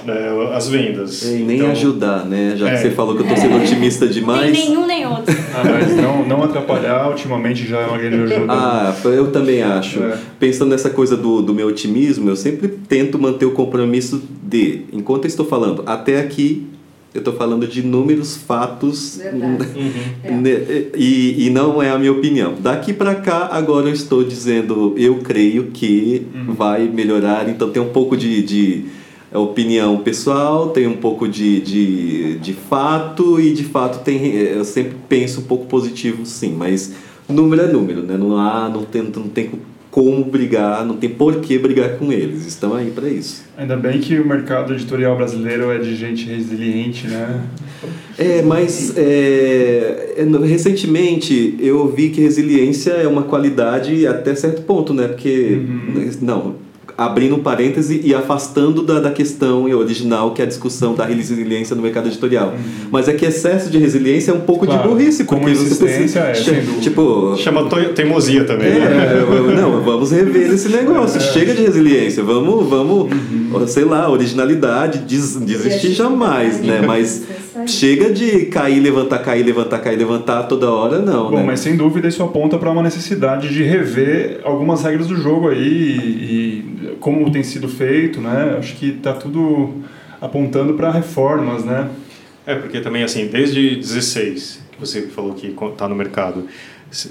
Speaker 1: né, as vendas.
Speaker 6: E nem então, ajudar, né? Já é. que você falou que eu estou sendo otimista demais.
Speaker 2: Nem nenhum nem outro.
Speaker 4: ah, mas não, não atrapalhar ultimamente já é uma grande ajuda.
Speaker 6: Ah, eu também acho. É. Pensando nessa coisa do, do meu otimismo, eu sempre tento manter o compromisso de, enquanto eu estou falando, até aqui eu estou falando de números, fatos, uhum. Né, e, e não é a minha opinião. Daqui para cá, agora eu estou dizendo, eu creio que uhum. vai melhorar, então tem um pouco de, de opinião pessoal, tem um pouco de, de, de fato, e de fato tem, eu sempre penso um pouco positivo, sim, mas número é número, né? não, há, não, tem, não tem como brigar, não tem por que brigar com eles. Estão aí para isso.
Speaker 4: Ainda bem que o mercado editorial brasileiro é de gente resiliente, né?
Speaker 6: É, mas é, é recentemente eu vi que resiliência é uma qualidade até certo ponto, né? Porque, uhum. não, abrindo um parêntese e afastando da, da questão original, que é a discussão da resiliência no mercado editorial. Uhum. Mas é que excesso de resiliência é um pouco claro. de burrice.
Speaker 4: Porque Como existência é,
Speaker 6: tipo...
Speaker 1: Chama teimosia também.
Speaker 6: É, né? não, vamos rever esse negócio. É. Chega de resiliência, vamos, vamos uhum. sei lá, originalidade, des, desistir jamais, né? Mas chega de cair, levantar, cair, levantar, cair, levantar toda hora, não.
Speaker 4: Bom,
Speaker 6: né?
Speaker 4: mas sem dúvida isso aponta para uma necessidade de rever algumas regras do jogo aí e, e como tem sido feito, né? Acho que está tudo apontando para reformas, né?
Speaker 1: É, porque também, assim, desde 16, que você falou que está no mercado,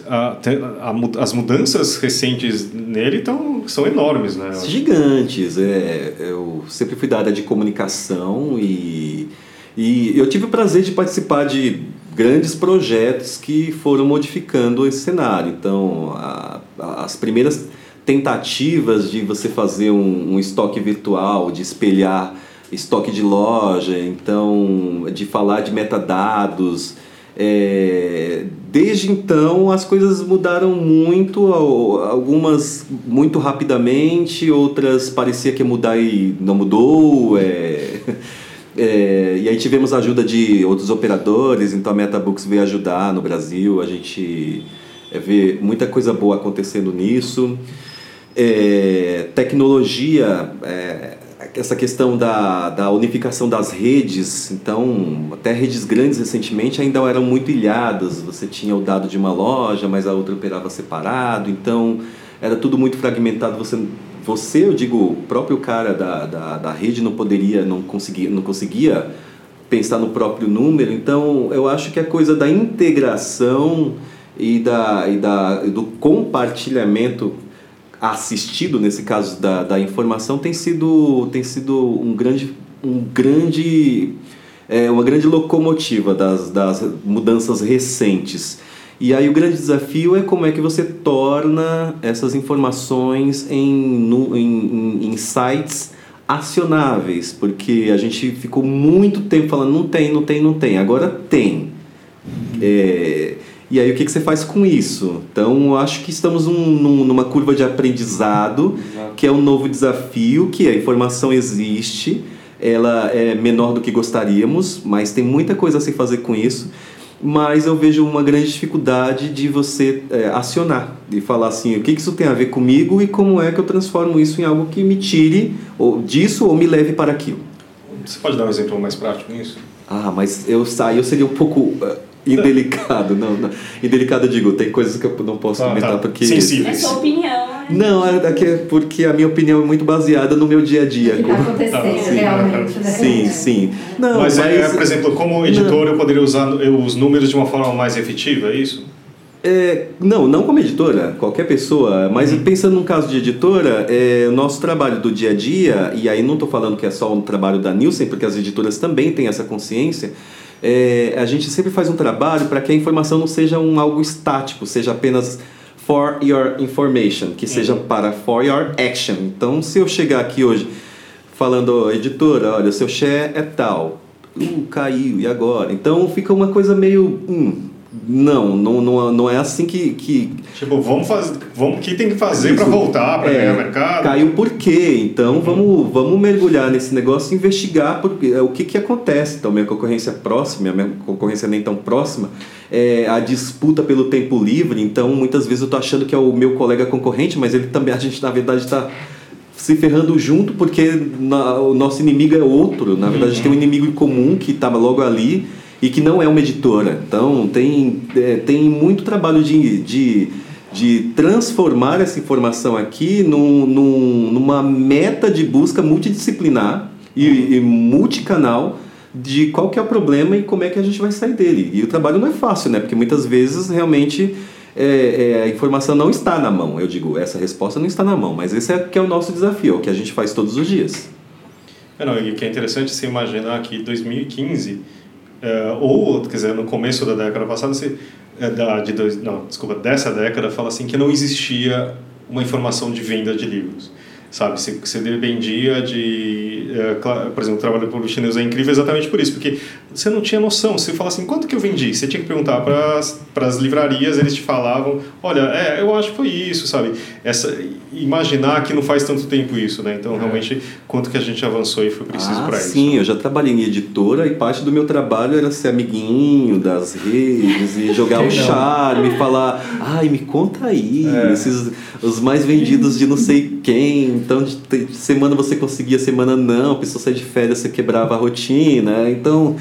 Speaker 1: a, a, as mudanças recentes nele tão, são enormes, né?
Speaker 6: Gigantes. É, eu sempre fui da área de comunicação e, e eu tive o prazer de participar de grandes projetos que foram modificando esse cenário. Então, a, as primeiras tentativas de você fazer um, um estoque virtual, de espelhar estoque de loja, então de falar de metadados. É, desde então as coisas mudaram muito, algumas muito rapidamente, outras parecia que ia mudar e não mudou. É, é, e aí tivemos a ajuda de outros operadores, então a MetaBooks veio ajudar no Brasil, a gente é, vê muita coisa boa acontecendo nisso. É, tecnologia, é, essa questão da, da unificação das redes, então, até redes grandes recentemente ainda eram muito ilhadas. Você tinha o dado de uma loja, mas a outra operava separado, então era tudo muito fragmentado. Você, você eu digo, o próprio cara da, da, da rede não poderia, não conseguia, não conseguia pensar no próprio número. Então, eu acho que a coisa da integração e, da, e da, do compartilhamento assistido, nesse caso da, da informação, tem sido, tem sido um grande, um grande, é, uma grande locomotiva das, das mudanças recentes. E aí o grande desafio é como é que você torna essas informações em, em, em sites acionáveis, porque a gente ficou muito tempo falando não tem, não tem, não tem, agora tem. É, e aí o que, que você faz com isso? Então acho que estamos num, numa curva de aprendizado, que é um novo desafio, que a informação existe, ela é menor do que gostaríamos, mas tem muita coisa a se fazer com isso. Mas eu vejo uma grande dificuldade de você é, acionar, de falar assim, o que, isso tem a ver comigo e como é que eu transformo isso em algo que me tire ou, disso ou me leve para aquilo.
Speaker 1: Você pode dar um exemplo mais prático nisso?
Speaker 6: Ah, mas eu saio, eu seria um pouco eh, Indelicado, não, não. Indelicado eu digo, tem coisas que eu não posso ah, comentar tá. porque.
Speaker 2: Sensíveis. É sua opinião.
Speaker 6: Não, é, é porque a minha opinião é muito baseada no meu dia a dia.
Speaker 3: O que está acontecendo tá, sim, realmente,
Speaker 6: né? Sim, sim.
Speaker 1: Não, mas, mas é, por exemplo, como editor não. eu poderia usar os números de uma forma mais efetiva, é isso?
Speaker 6: É, não, não como editora, qualquer pessoa, mas uhum. pensando num caso de editora, é, o nosso trabalho do dia a dia, e aí não estou falando que é só um trabalho da Nielsen, porque as editoras também têm essa consciência, é, a gente sempre faz um trabalho para que a informação não seja um algo estático, seja apenas for your information, que seja uhum. para for your action. Então, se eu chegar aqui hoje falando, editora, olha, seu share é tal, uh, caiu, e agora? Então fica uma coisa meio. Hum, não, não, não, não é assim que, que.
Speaker 1: Tipo, vamos fazer. Vamos, o que tem que fazer para voltar, para é, ganhar mercado?
Speaker 6: Caiu por quê? Então vamos, vamos mergulhar nesse negócio e investigar porque, é, o que, que acontece. Então, minha concorrência próxima, minha concorrência nem tão próxima, é a disputa pelo tempo livre. Então, muitas vezes eu tô achando que é o meu colega concorrente, mas ele também, a gente na verdade está se ferrando junto porque na, o nosso inimigo é outro. Na verdade, uhum. a gente tem um inimigo em comum que está logo ali e que não é uma editora. Então, tem, é, tem muito trabalho de, de, de transformar essa informação aqui num, num, numa meta de busca multidisciplinar e, e multicanal de qual que é o problema e como é que a gente vai sair dele. E o trabalho não é fácil, né? Porque muitas vezes realmente é, é, a informação não está na mão. Eu digo, essa resposta não está na mão, mas esse é que é o nosso desafio, é o que a gente faz todos os dias.
Speaker 1: É, não, e o que é interessante você imaginar que 2015 é, ou, quer dizer, no começo da década passada, se, é, da, de dois, não, desculpa, dessa década, fala assim que não existia uma informação de venda de livros sabe? Você, você dependia de... É, por exemplo, o trabalho do chinês é incrível exatamente por isso, porque você não tinha noção. Você fala assim, quanto que eu vendi? Você tinha que perguntar para as livrarias, eles te falavam, olha, é, eu acho que foi isso, sabe? Essa, imaginar que não faz tanto tempo isso, né? Então, é. realmente, quanto que a gente avançou e foi preciso ah, para isso.
Speaker 6: Sim, eu já trabalhei em editora e parte do meu trabalho era ser amiguinho das redes e jogar o charme, falar, ai, me conta aí, é. esses, os mais vendidos de não sei quem, então, de, de semana você conseguia, semana não, a pessoa saía de férias, você quebrava a rotina. Então,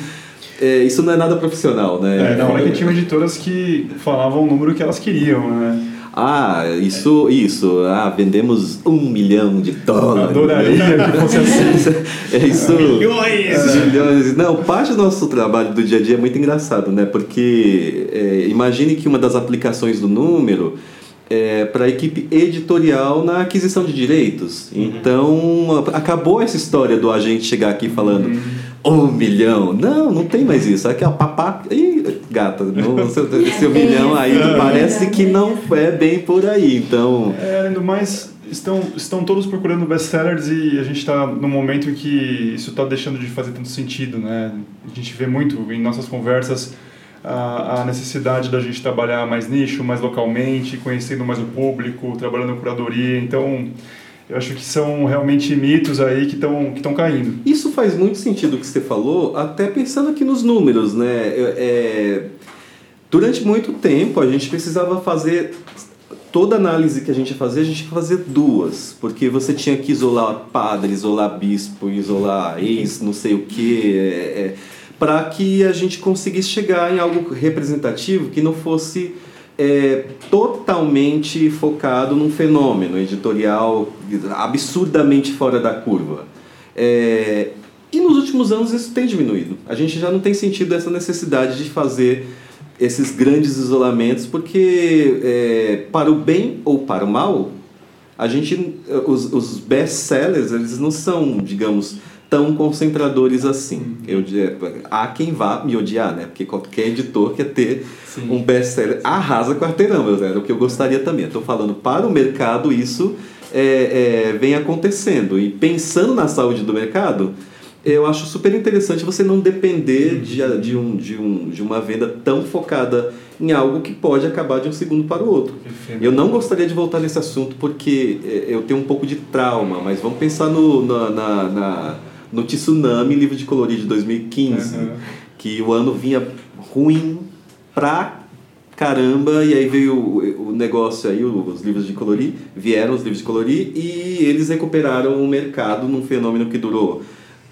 Speaker 6: é, isso não é nada profissional, né?
Speaker 4: É, não, é que tinha editoras que falavam o número que elas queriam, né?
Speaker 6: Ah, isso, isso. Ah, vendemos um milhão de dólares.
Speaker 4: Adoraria que fosse assim.
Speaker 6: é isso.
Speaker 1: Milhões!
Speaker 6: Milhões. Não, parte do nosso trabalho do dia a dia é muito engraçado, né? Porque é, imagine que uma das aplicações do número é, para a equipe editorial na aquisição de direitos. Uhum. Então, acabou essa história do agente chegar aqui falando uhum. um milhão. Não, não tem mais isso. Aqui, ó, papá. E aí, gata, no seu, seu milhão aí parece que não é bem por aí. Então.
Speaker 4: É, além do mais, estão, estão todos procurando best-sellers e a gente está num momento em que isso está deixando de fazer tanto sentido, né? A gente vê muito em nossas conversas a, necessidade da gente trabalhar mais nicho, mais localmente, conhecendo mais o público, trabalhando curadoria. Então, eu acho que são realmente mitos aí que estão que caindo.
Speaker 6: Isso faz muito sentido o que você falou, até pensando aqui nos números, né? É, durante muito tempo a gente precisava fazer toda análise que a gente ia fazer, a gente ia fazer duas, porque você tinha que isolar padre, isolar bispo, isolar ex, não sei o que, é, é, para que a gente conseguisse chegar em algo representativo que não fosse é, totalmente focado num fenômeno editorial absurdamente fora da curva. É, e nos últimos anos isso tem diminuído. A gente já não tem sentido essa necessidade de fazer esses grandes isolamentos, porque é, para o bem ou para o mal, a gente, os, os best-sellers, eles não são, digamos, tão concentradores assim. Eu, há quem vá me odiar, né? Porque qualquer editor quer ter Sim. um best-seller. Arrasa quarteirão, meu Zé, o que eu gostaria também. Estou falando para o mercado, isso é, é, vem acontecendo. E pensando na saúde do mercado, eu acho super interessante você não depender de, de, um, de, um, de uma venda tão focada em algo que pode acabar de um segundo para o outro. Eu não gostaria de voltar nesse assunto porque é, eu tenho um pouco de trauma, mas vamos pensar no, na, na, na no Tsunami, livro de colorir de 2015, uhum. que o ano vinha ruim pra caramba, e aí veio o, o negócio aí, os livros de colorir, vieram os livros de colorir e eles recuperaram o mercado num fenômeno que durou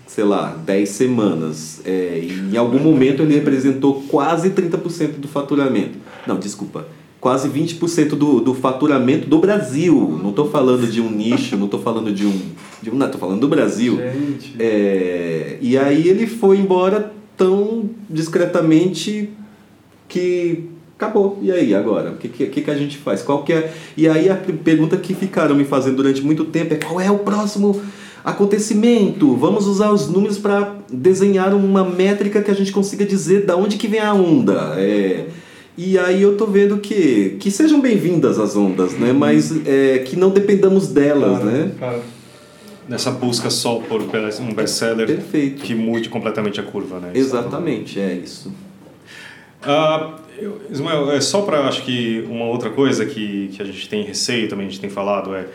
Speaker 6: sei lá, 10 semanas. É, e em algum momento ele representou quase 30% do faturamento. Não, desculpa. Quase 20% do, do faturamento do Brasil. Não estou falando de um nicho, não estou falando de um. De um não, estou falando do Brasil.
Speaker 4: Gente.
Speaker 6: É, e aí ele foi embora tão discretamente que acabou. E aí, agora? O que, que, que a gente faz? Qual que é... E aí a pergunta que ficaram me fazendo durante muito tempo é qual é o próximo acontecimento. Vamos usar os números para desenhar uma métrica que a gente consiga dizer da onde que vem a onda. É, e aí eu tô vendo que que sejam bem-vindas as ondas, né? Mas é, que não dependamos delas,
Speaker 1: claro,
Speaker 6: né?
Speaker 1: Claro. Nessa busca só por um best-seller
Speaker 6: Perfeito.
Speaker 1: que mude completamente a curva, né?
Speaker 6: Exatamente, é isso.
Speaker 1: Uh, Ismael, é só para acho que uma outra coisa que, que a gente tem receio também, a gente tem falado, é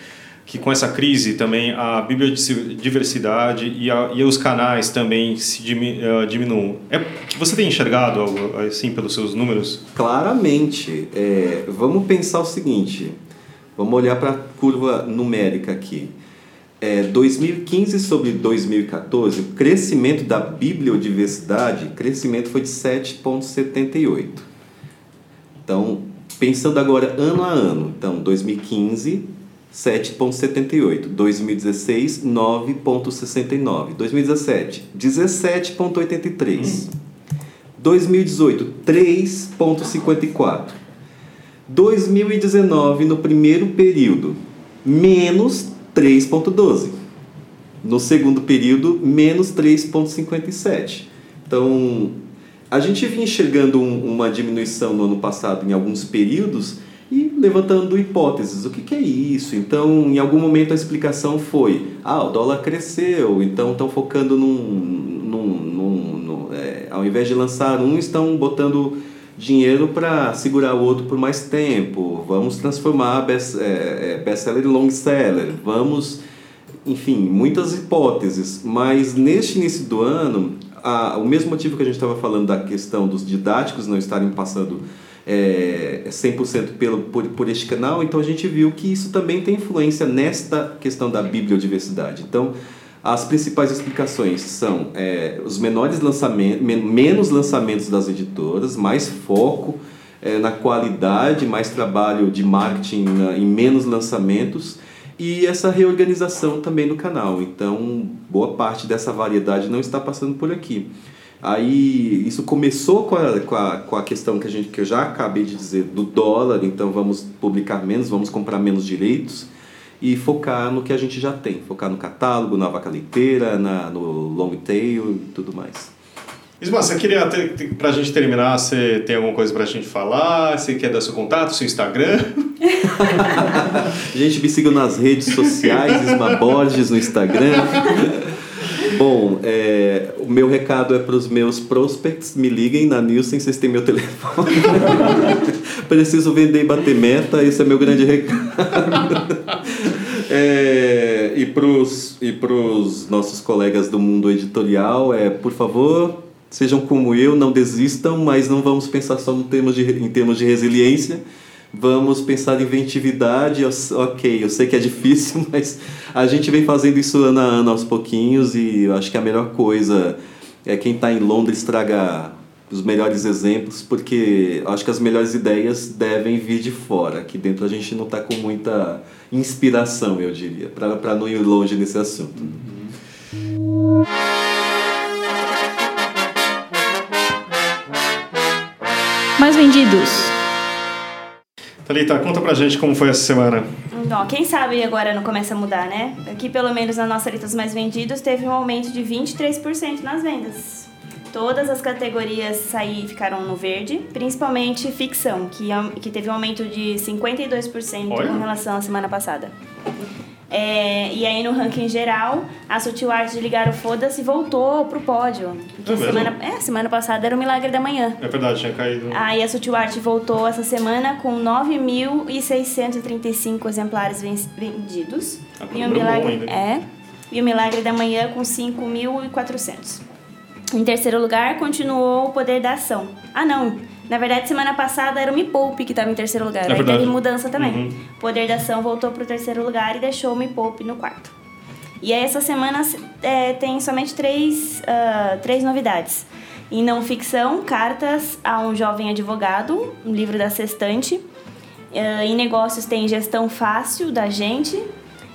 Speaker 1: que com essa crise também a biodiversidade e, a, e os canais também se eh, diminuem. É você tem enxergado algo assim pelos seus números?
Speaker 6: Claramente. É, vamos pensar o seguinte. Vamos olhar para a curva numérica aqui. É, 2015 sobre 2014, o crescimento da bibliodiversidade, crescimento foi de 7,78. Então, pensando agora ano a ano, então 2015 7,78. 2016, 9,69. 2017, 17,83. 2018, 3,54. 2019, no primeiro período, menos 3,12. No segundo período, menos 3,57. Então, a gente vinha enxergando um, uma diminuição no ano passado em alguns períodos levantando hipóteses. O que, que, é isso? Então, em algum momento a explicação foi: ah, o dólar cresceu, então estão focando num. num, num, num é, ao invés de lançar um, estão botando dinheiro para segurar o outro por mais tempo. Vamos transformar best, é, é best-seller em long-seller. Vamos. Enfim, muitas hipóteses. Mas neste início do ano, a, o mesmo motivo que a gente estava falando da questão dos didáticos não estarem passando é, 100% pelo, por, por este canal, então a gente viu que isso também tem influência nesta questão da bibliodiversidade. Então, as principais explicações são é, os menores lançamentos, menos lançamentos das editoras, mais foco é, na qualidade, mais trabalho de marketing na, em menos lançamentos e essa reorganização também no canal. Então, boa parte dessa variedade não está passando por aqui. Aí isso começou com a, com a, com a questão que, a gente, que eu já acabei de dizer do dólar, então vamos publicar menos, vamos comprar menos direitos e focar no que a gente já tem, focar no catálogo, na vaca leiteira, na, no long tail e tudo mais.
Speaker 1: Isma, você queria, ter, pra gente terminar, você tem alguma coisa pra gente falar? Você quer dar seu contato, seu Instagram?
Speaker 6: Gente, me sigam nas redes sociais, Isma Borges no Instagram. Bom, é, o meu recado é para os meus prospects. Me liguem na Nielsen, vocês têm meu telefone. Preciso vender e bater meta, esse é meu grande recado. É, e para os nossos colegas do mundo editorial, é, por favor, sejam como eu, não desistam, mas não vamos pensar só no termos de, em termos de resiliência. Vamos pensar em inventividade. Ok, eu sei que é difícil, mas a gente vem fazendo isso ano a ano aos pouquinhos e eu acho que a melhor coisa é quem está em Londres traga os melhores exemplos, porque acho que as melhores ideias devem vir de fora. Aqui dentro a gente não está com muita inspiração, eu diria, para não ir longe nesse assunto.
Speaker 5: Mais vendidos.
Speaker 1: Thalita, conta pra gente como foi essa semana.
Speaker 2: Então, quem sabe agora não começa a mudar, né? Aqui, pelo menos na nossa lista dos mais vendidos, teve um aumento de 23% nas vendas. Todas as categorias saí, ficaram no verde, principalmente ficção, que, que teve um aumento de 52%
Speaker 1: Olha.
Speaker 2: em relação à semana passada. É, e aí no ranking geral, a Sutil Art de Ligar o Foda-se voltou pro pódio. Porque
Speaker 1: É
Speaker 2: semana, é, semana passada era o Milagre da Manhã.
Speaker 1: É verdade, tinha caído.
Speaker 2: Aí a Sutil Art voltou essa semana com 9.635 exemplares ven- vendidos.
Speaker 1: Ah,
Speaker 2: e o Milagre é e o Milagre da Manhã com 5.400. Em terceiro lugar, continuou o Poder da Ação. Ah, não. Na verdade, semana passada era o Me Poupe que estava em terceiro lugar.
Speaker 1: É
Speaker 2: Aí teve mudança também.
Speaker 1: Uhum.
Speaker 2: Poder da Ação voltou para o terceiro lugar e deixou o Me Poupe no quarto. E aí, essa semana é, tem somente três, ah, três novidades. Em não ficção, Cartas a um Jovem Advogado, um livro da Sextante. Ah, em negócios tem Gestão Fácil, da Gente.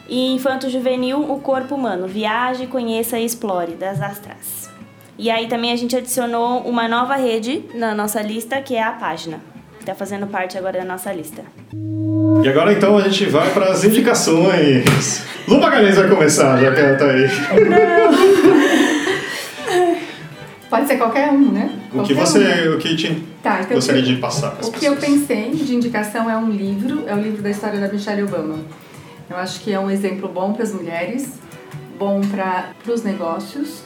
Speaker 2: E Infanto Juvenil, O Corpo Humano. Viaje, Conheça e Explore, das Astras. E aí também a gente adicionou uma nova rede na nossa lista, que é a página. Que tá fazendo parte agora da nossa lista.
Speaker 1: E agora então a gente vai para as indicações. Lu Magalhães vai começar, já que ela tá aí.
Speaker 3: Pode ser qualquer um, né?
Speaker 1: O que
Speaker 3: Qualquer
Speaker 1: você,
Speaker 3: um.
Speaker 1: o que te
Speaker 3: Tá, então
Speaker 1: gostaria
Speaker 3: o que-
Speaker 1: de passar para as
Speaker 3: O que eu
Speaker 1: pessoas?
Speaker 3: pensei de indicação é um livro, é o livro da história da Michelle Obama. Eu acho que é um exemplo bom para as mulheres, bom para os negócios,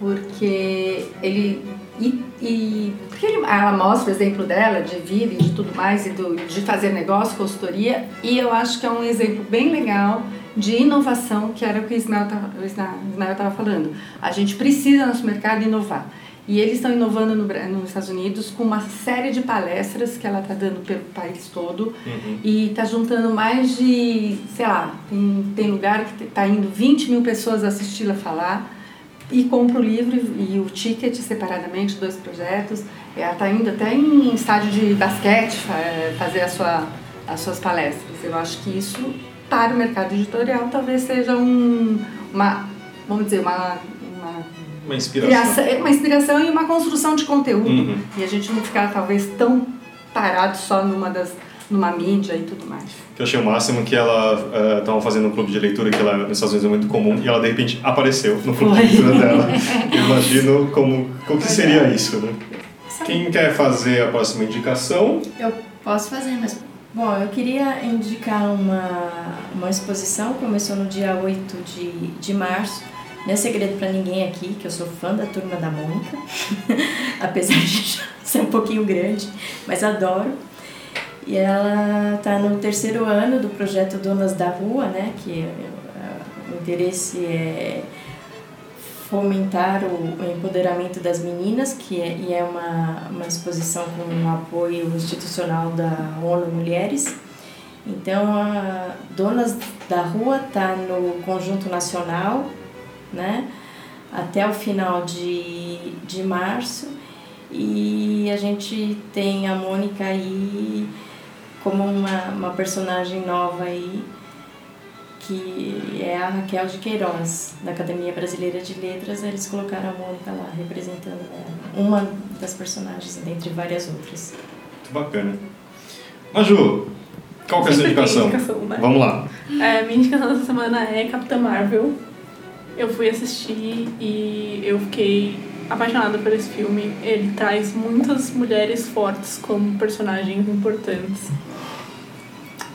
Speaker 3: porque ele e, e porque ele- ela mostra o exemplo dela de vida e de tudo mais e do, de fazer negócio, consultoria, e eu acho que é um exemplo bem legal de inovação, que era o que o Ismael estava falando. A gente precisa, no nosso mercado, inovar. E eles estão inovando no, nos Estados Unidos com uma série de palestras que ela está dando pelo país todo. E está juntando mais de, sei lá, tem, tem lugar que está indo 20 mil pessoas assisti-la falar. E compra o livro e, o ticket separadamente, dois projetos. Ela está indo até em estádio de basquete eh, fazer a sua, as suas palestras. Eu acho que isso, para o mercado editorial, talvez seja um, uma, vamos dizer, uma, uma
Speaker 1: Uma inspiração.
Speaker 3: é uma inspiração e uma construção de conteúdo.
Speaker 1: Uhum.
Speaker 3: E a gente não ficar talvez tão parado só numa das numa mídia e tudo mais.
Speaker 1: Que eu achei o máximo que ela estava fazendo um clube de leitura que ela, nos Estados Unidos é muito comum e ela de repente apareceu no clube de leitura dela. Eu Imagino como, como que seria isso, né? Quem quer fazer a próxima indicação?
Speaker 11: Eu posso fazer, mas. Bom, eu queria indicar uma, uma exposição, começou no dia 8 de, de março. Não é segredo pra ninguém aqui que eu sou fã da turma da Mônica, apesar de ser um pouquinho grande, mas adoro. E ela está no terceiro ano do projeto Donas da Rua, né? Que é, o interesse é fomentar o, o empoderamento das meninas, que é, e é uma, uma exposição com um apoio institucional da ONU Mulheres. Então, a Donas da Rua está no Conjunto Nacional, né? Até o final de, de março. E a gente tem a Mônica aí como uma, uma personagem nova aí, que é a Raquel de Queiroz, da Academia Brasileira de Letras. Eles colocaram a Mônica lá, representando ela, uma das personagens, dentre várias outras.
Speaker 1: Muito bacana. Maju, qual que é a sua indicação?
Speaker 5: indicação, né?
Speaker 1: Vamos lá.
Speaker 5: É, minha indicação dessa semana é Capitã Marvel. Eu fui assistir e eu fiquei apaixonada por esse filme. Ele traz muitas mulheres fortes como personagens importantes.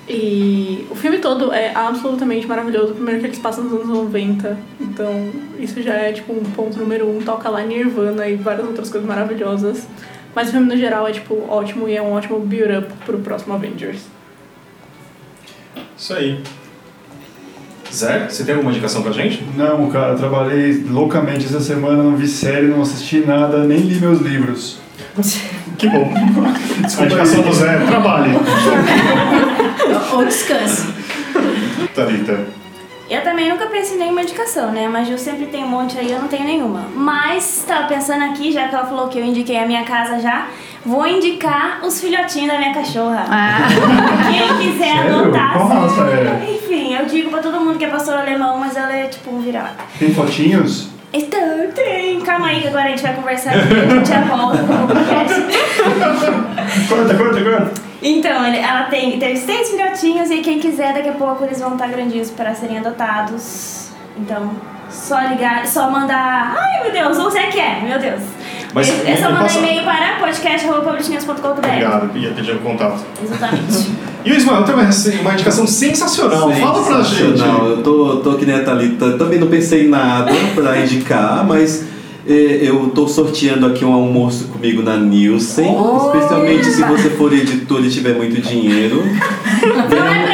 Speaker 5: E o filme todo é absolutamente maravilhoso. Primeiro que eles passam nos anos 90, então isso já é tipo um ponto número um. Toca lá Nirvana e várias outras coisas maravilhosas. Mas o filme no geral é tipo ótimo e é um ótimo build-up pro próximo Avengers.
Speaker 1: Isso aí. Zé, você tem alguma indicação pra gente?
Speaker 4: Não, cara, eu trabalhei loucamente essa semana, não vi série, não assisti nada, nem li meus livros.
Speaker 1: Que bom. A indicação do Zé trabalhe.
Speaker 11: Ou descanse.
Speaker 1: Thalita.
Speaker 2: Eu também nunca pensei em nenhuma indicação, né? Mas eu sempre tenho um monte aí, eu não tenho nenhuma. Mas tava pensando aqui, já que ela falou que eu indiquei a minha casa já, vou indicar os filhotinhos da minha cachorra. Quem quiser
Speaker 4: Sério?
Speaker 2: adotar.
Speaker 4: Raça é?
Speaker 2: Enfim, eu digo pra todo mundo que é pastor alemão, mas ela é tipo um vira-lata.
Speaker 4: Tem fotinhos?
Speaker 2: Então, tem. Calma aí que agora a gente vai conversar aqui e a gente já volta com o podcast.
Speaker 4: Corta, corta, corta.
Speaker 2: Então, ela tem, teve seis filhotinhos e quem quiser, daqui a pouco eles vão estar grandinhos para serem adotados. Então, só ligar, só mandar. Ai, meu Deus, ou você quer, meu Deus.
Speaker 1: Mas
Speaker 2: é, só mandar
Speaker 1: passa-
Speaker 2: e-mail para podcast.publishnews.com.br.
Speaker 1: Obrigado, ia pedir um contato.
Speaker 2: Exatamente.
Speaker 1: E o Ismael tem uma, uma indicação sensacional. Fala pra gente.
Speaker 6: Sensacional. Eu tô, tô que nem a Thalita, também não pensei em nada pra indicar, mas eh, eu tô sorteando aqui um almoço comigo na Nielsen, especialmente se você for editor e tiver muito dinheiro.
Speaker 2: É gente.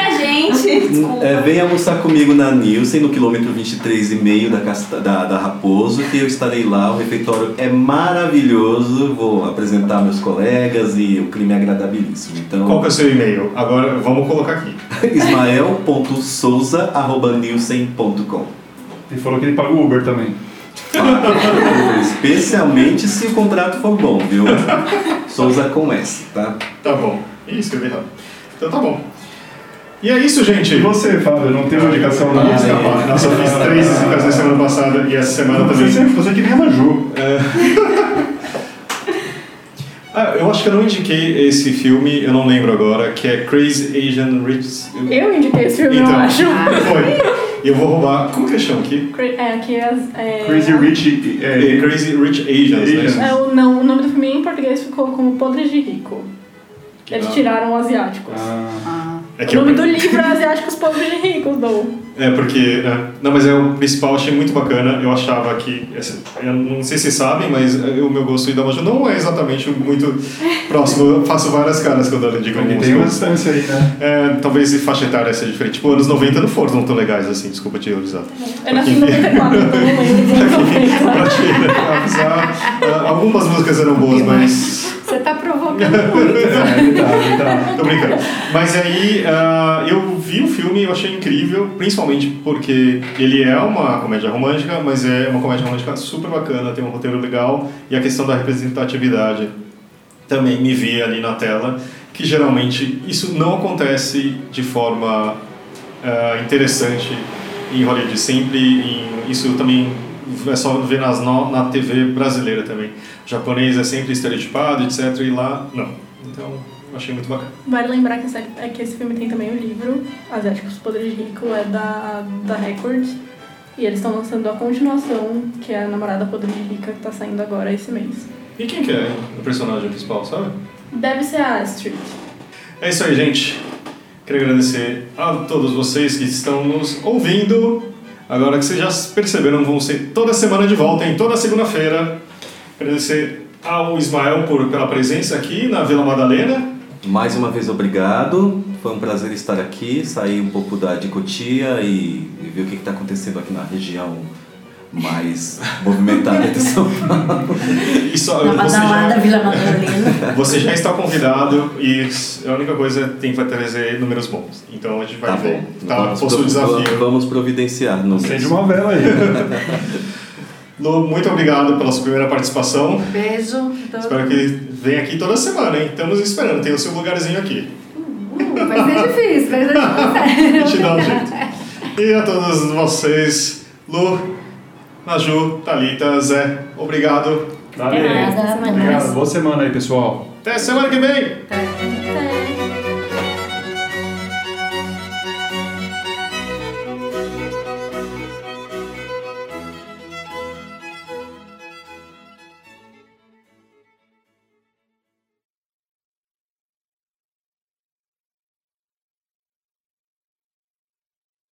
Speaker 2: Desculpa.
Speaker 6: É, vem almoçar comigo na Nielsen, no quilômetro 23,5 da, Casta- da, da Raposo, que eu estarei lá. O refeitório é maravilhoso. Vou apresentar meus colegas e o clima é agradabilíssimo. Então,
Speaker 1: Qual que é o seu e-mail? Agora vamos colocar aqui.
Speaker 6: ismael.souza.nielsen.com
Speaker 4: Ele falou que ele paga o Uber também.
Speaker 6: Especialmente se o contrato for bom, viu? Souza com S, tá?
Speaker 1: Tá bom. Ih, escrevi errado. Então tá bom. E é isso, gente.
Speaker 4: E você, Fábio, não tem uma indicação
Speaker 1: Não,
Speaker 4: não?
Speaker 1: escapar. Nossa, eu fiz três indicações semana passada e essa semana
Speaker 4: Você
Speaker 1: também.
Speaker 4: sempre, você que nem a Maju.
Speaker 1: Ah, eu acho que eu não indiquei esse filme, eu não lembro agora, que é Crazy Asian Rich.
Speaker 5: Eu indiquei esse filme,
Speaker 1: Então,
Speaker 5: eu acho.
Speaker 1: foi. E eu vou roubar. Como que eles chamam aqui?
Speaker 5: Cra- É, aqui é, as- é,
Speaker 4: Crazy Rich.
Speaker 1: É,
Speaker 4: É,
Speaker 1: Crazy Rich Asians, né?
Speaker 4: Asians.
Speaker 5: É, o, não, o nome do filme em português ficou como Podres de Rico. Eles
Speaker 1: da-
Speaker 5: tiraram asiáticos.
Speaker 4: ah,
Speaker 1: É que
Speaker 5: o nome
Speaker 1: eu-
Speaker 5: do livro é Asiáticos Pobres de Ricos, do.
Speaker 1: É, porque. né? Não, mas é o principal, achei muito bacana. Eu achava que. Eu não sei se vocês sabem, mas o meu gosto da Maju não é exatamente muito próximo. Eu faço várias caras quando eu digo
Speaker 4: porque
Speaker 1: algumas
Speaker 4: tem uma
Speaker 1: coisas.
Speaker 4: distância aí, né?
Speaker 1: É, talvez faixa etária seja diferente. Tipo, anos 90 não foram tão legais assim, desculpa te avisar.
Speaker 5: Eu nasci em 94, então não lembro dos anos 90.
Speaker 1: Pra te avisar, ah, algumas músicas eram boas, mas.
Speaker 7: Você tá provocando muito.
Speaker 4: É, tá, tá.
Speaker 1: Tô brincando. Mas aí, ah, eu vi o filme e eu achei incrível, principalmente porque ele é uma comédia romântica, mas é uma comédia romântica super bacana, tem um roteiro legal e a questão da representatividade também me vi ali na tela, que geralmente isso não acontece de forma ah, interessante em Hollywood sempre, em, isso também é só ver nas, na TV brasileira também. O japonês é sempre estereotipado, etc. E lá, não. Então, achei muito bacana.
Speaker 5: Vale lembrar que, é que esse filme tem também o livro, Asiáticos Poderes de Rico, é da, da Record. E eles estão lançando a continuação, que é a Namorada Podre de Rica, que tá saindo agora esse mês.
Speaker 1: E quem que é o personagem principal, sabe?
Speaker 5: Deve ser a Astrid.
Speaker 1: É isso aí, gente. Quero agradecer a todos vocês que estão nos ouvindo. Agora que vocês já perceberam, vão ser toda semana de volta, em toda segunda-feira. Agradecer ao Ismael por, pela presença aqui na Vila Madalena.
Speaker 6: Mais uma vez, obrigado. Foi um prazer estar aqui, sair um pouco da dicotia e, e ver o que está acontecendo aqui na região mais movimentada de São Paulo.
Speaker 1: E só,
Speaker 11: Na
Speaker 1: você,
Speaker 11: badalada
Speaker 1: já,
Speaker 11: Vila Madalena.
Speaker 1: você já está convidado e a única coisa é que tem que trazer números bons. Então a gente vai
Speaker 6: Tá
Speaker 1: ver.
Speaker 6: bom.
Speaker 1: Tá,
Speaker 6: vamos,
Speaker 1: posto o desafio.
Speaker 6: vamos providenciar no
Speaker 4: Acende uma vela aí.
Speaker 1: Lu, muito obrigado pela sua primeira participação.
Speaker 7: Beijo.
Speaker 1: Espero que venha aqui toda semana, hein? Estamos esperando, tem o seu lugarzinho aqui.
Speaker 7: Uh, vai ser difícil, mas a gente
Speaker 1: A gente dá um jeito. E a todos vocês, Lu, Maju, Thalita, Zé, obrigado.
Speaker 4: Valeu. Obrigado. Boa semana aí, pessoal.
Speaker 1: Até semana que vem!
Speaker 7: Até.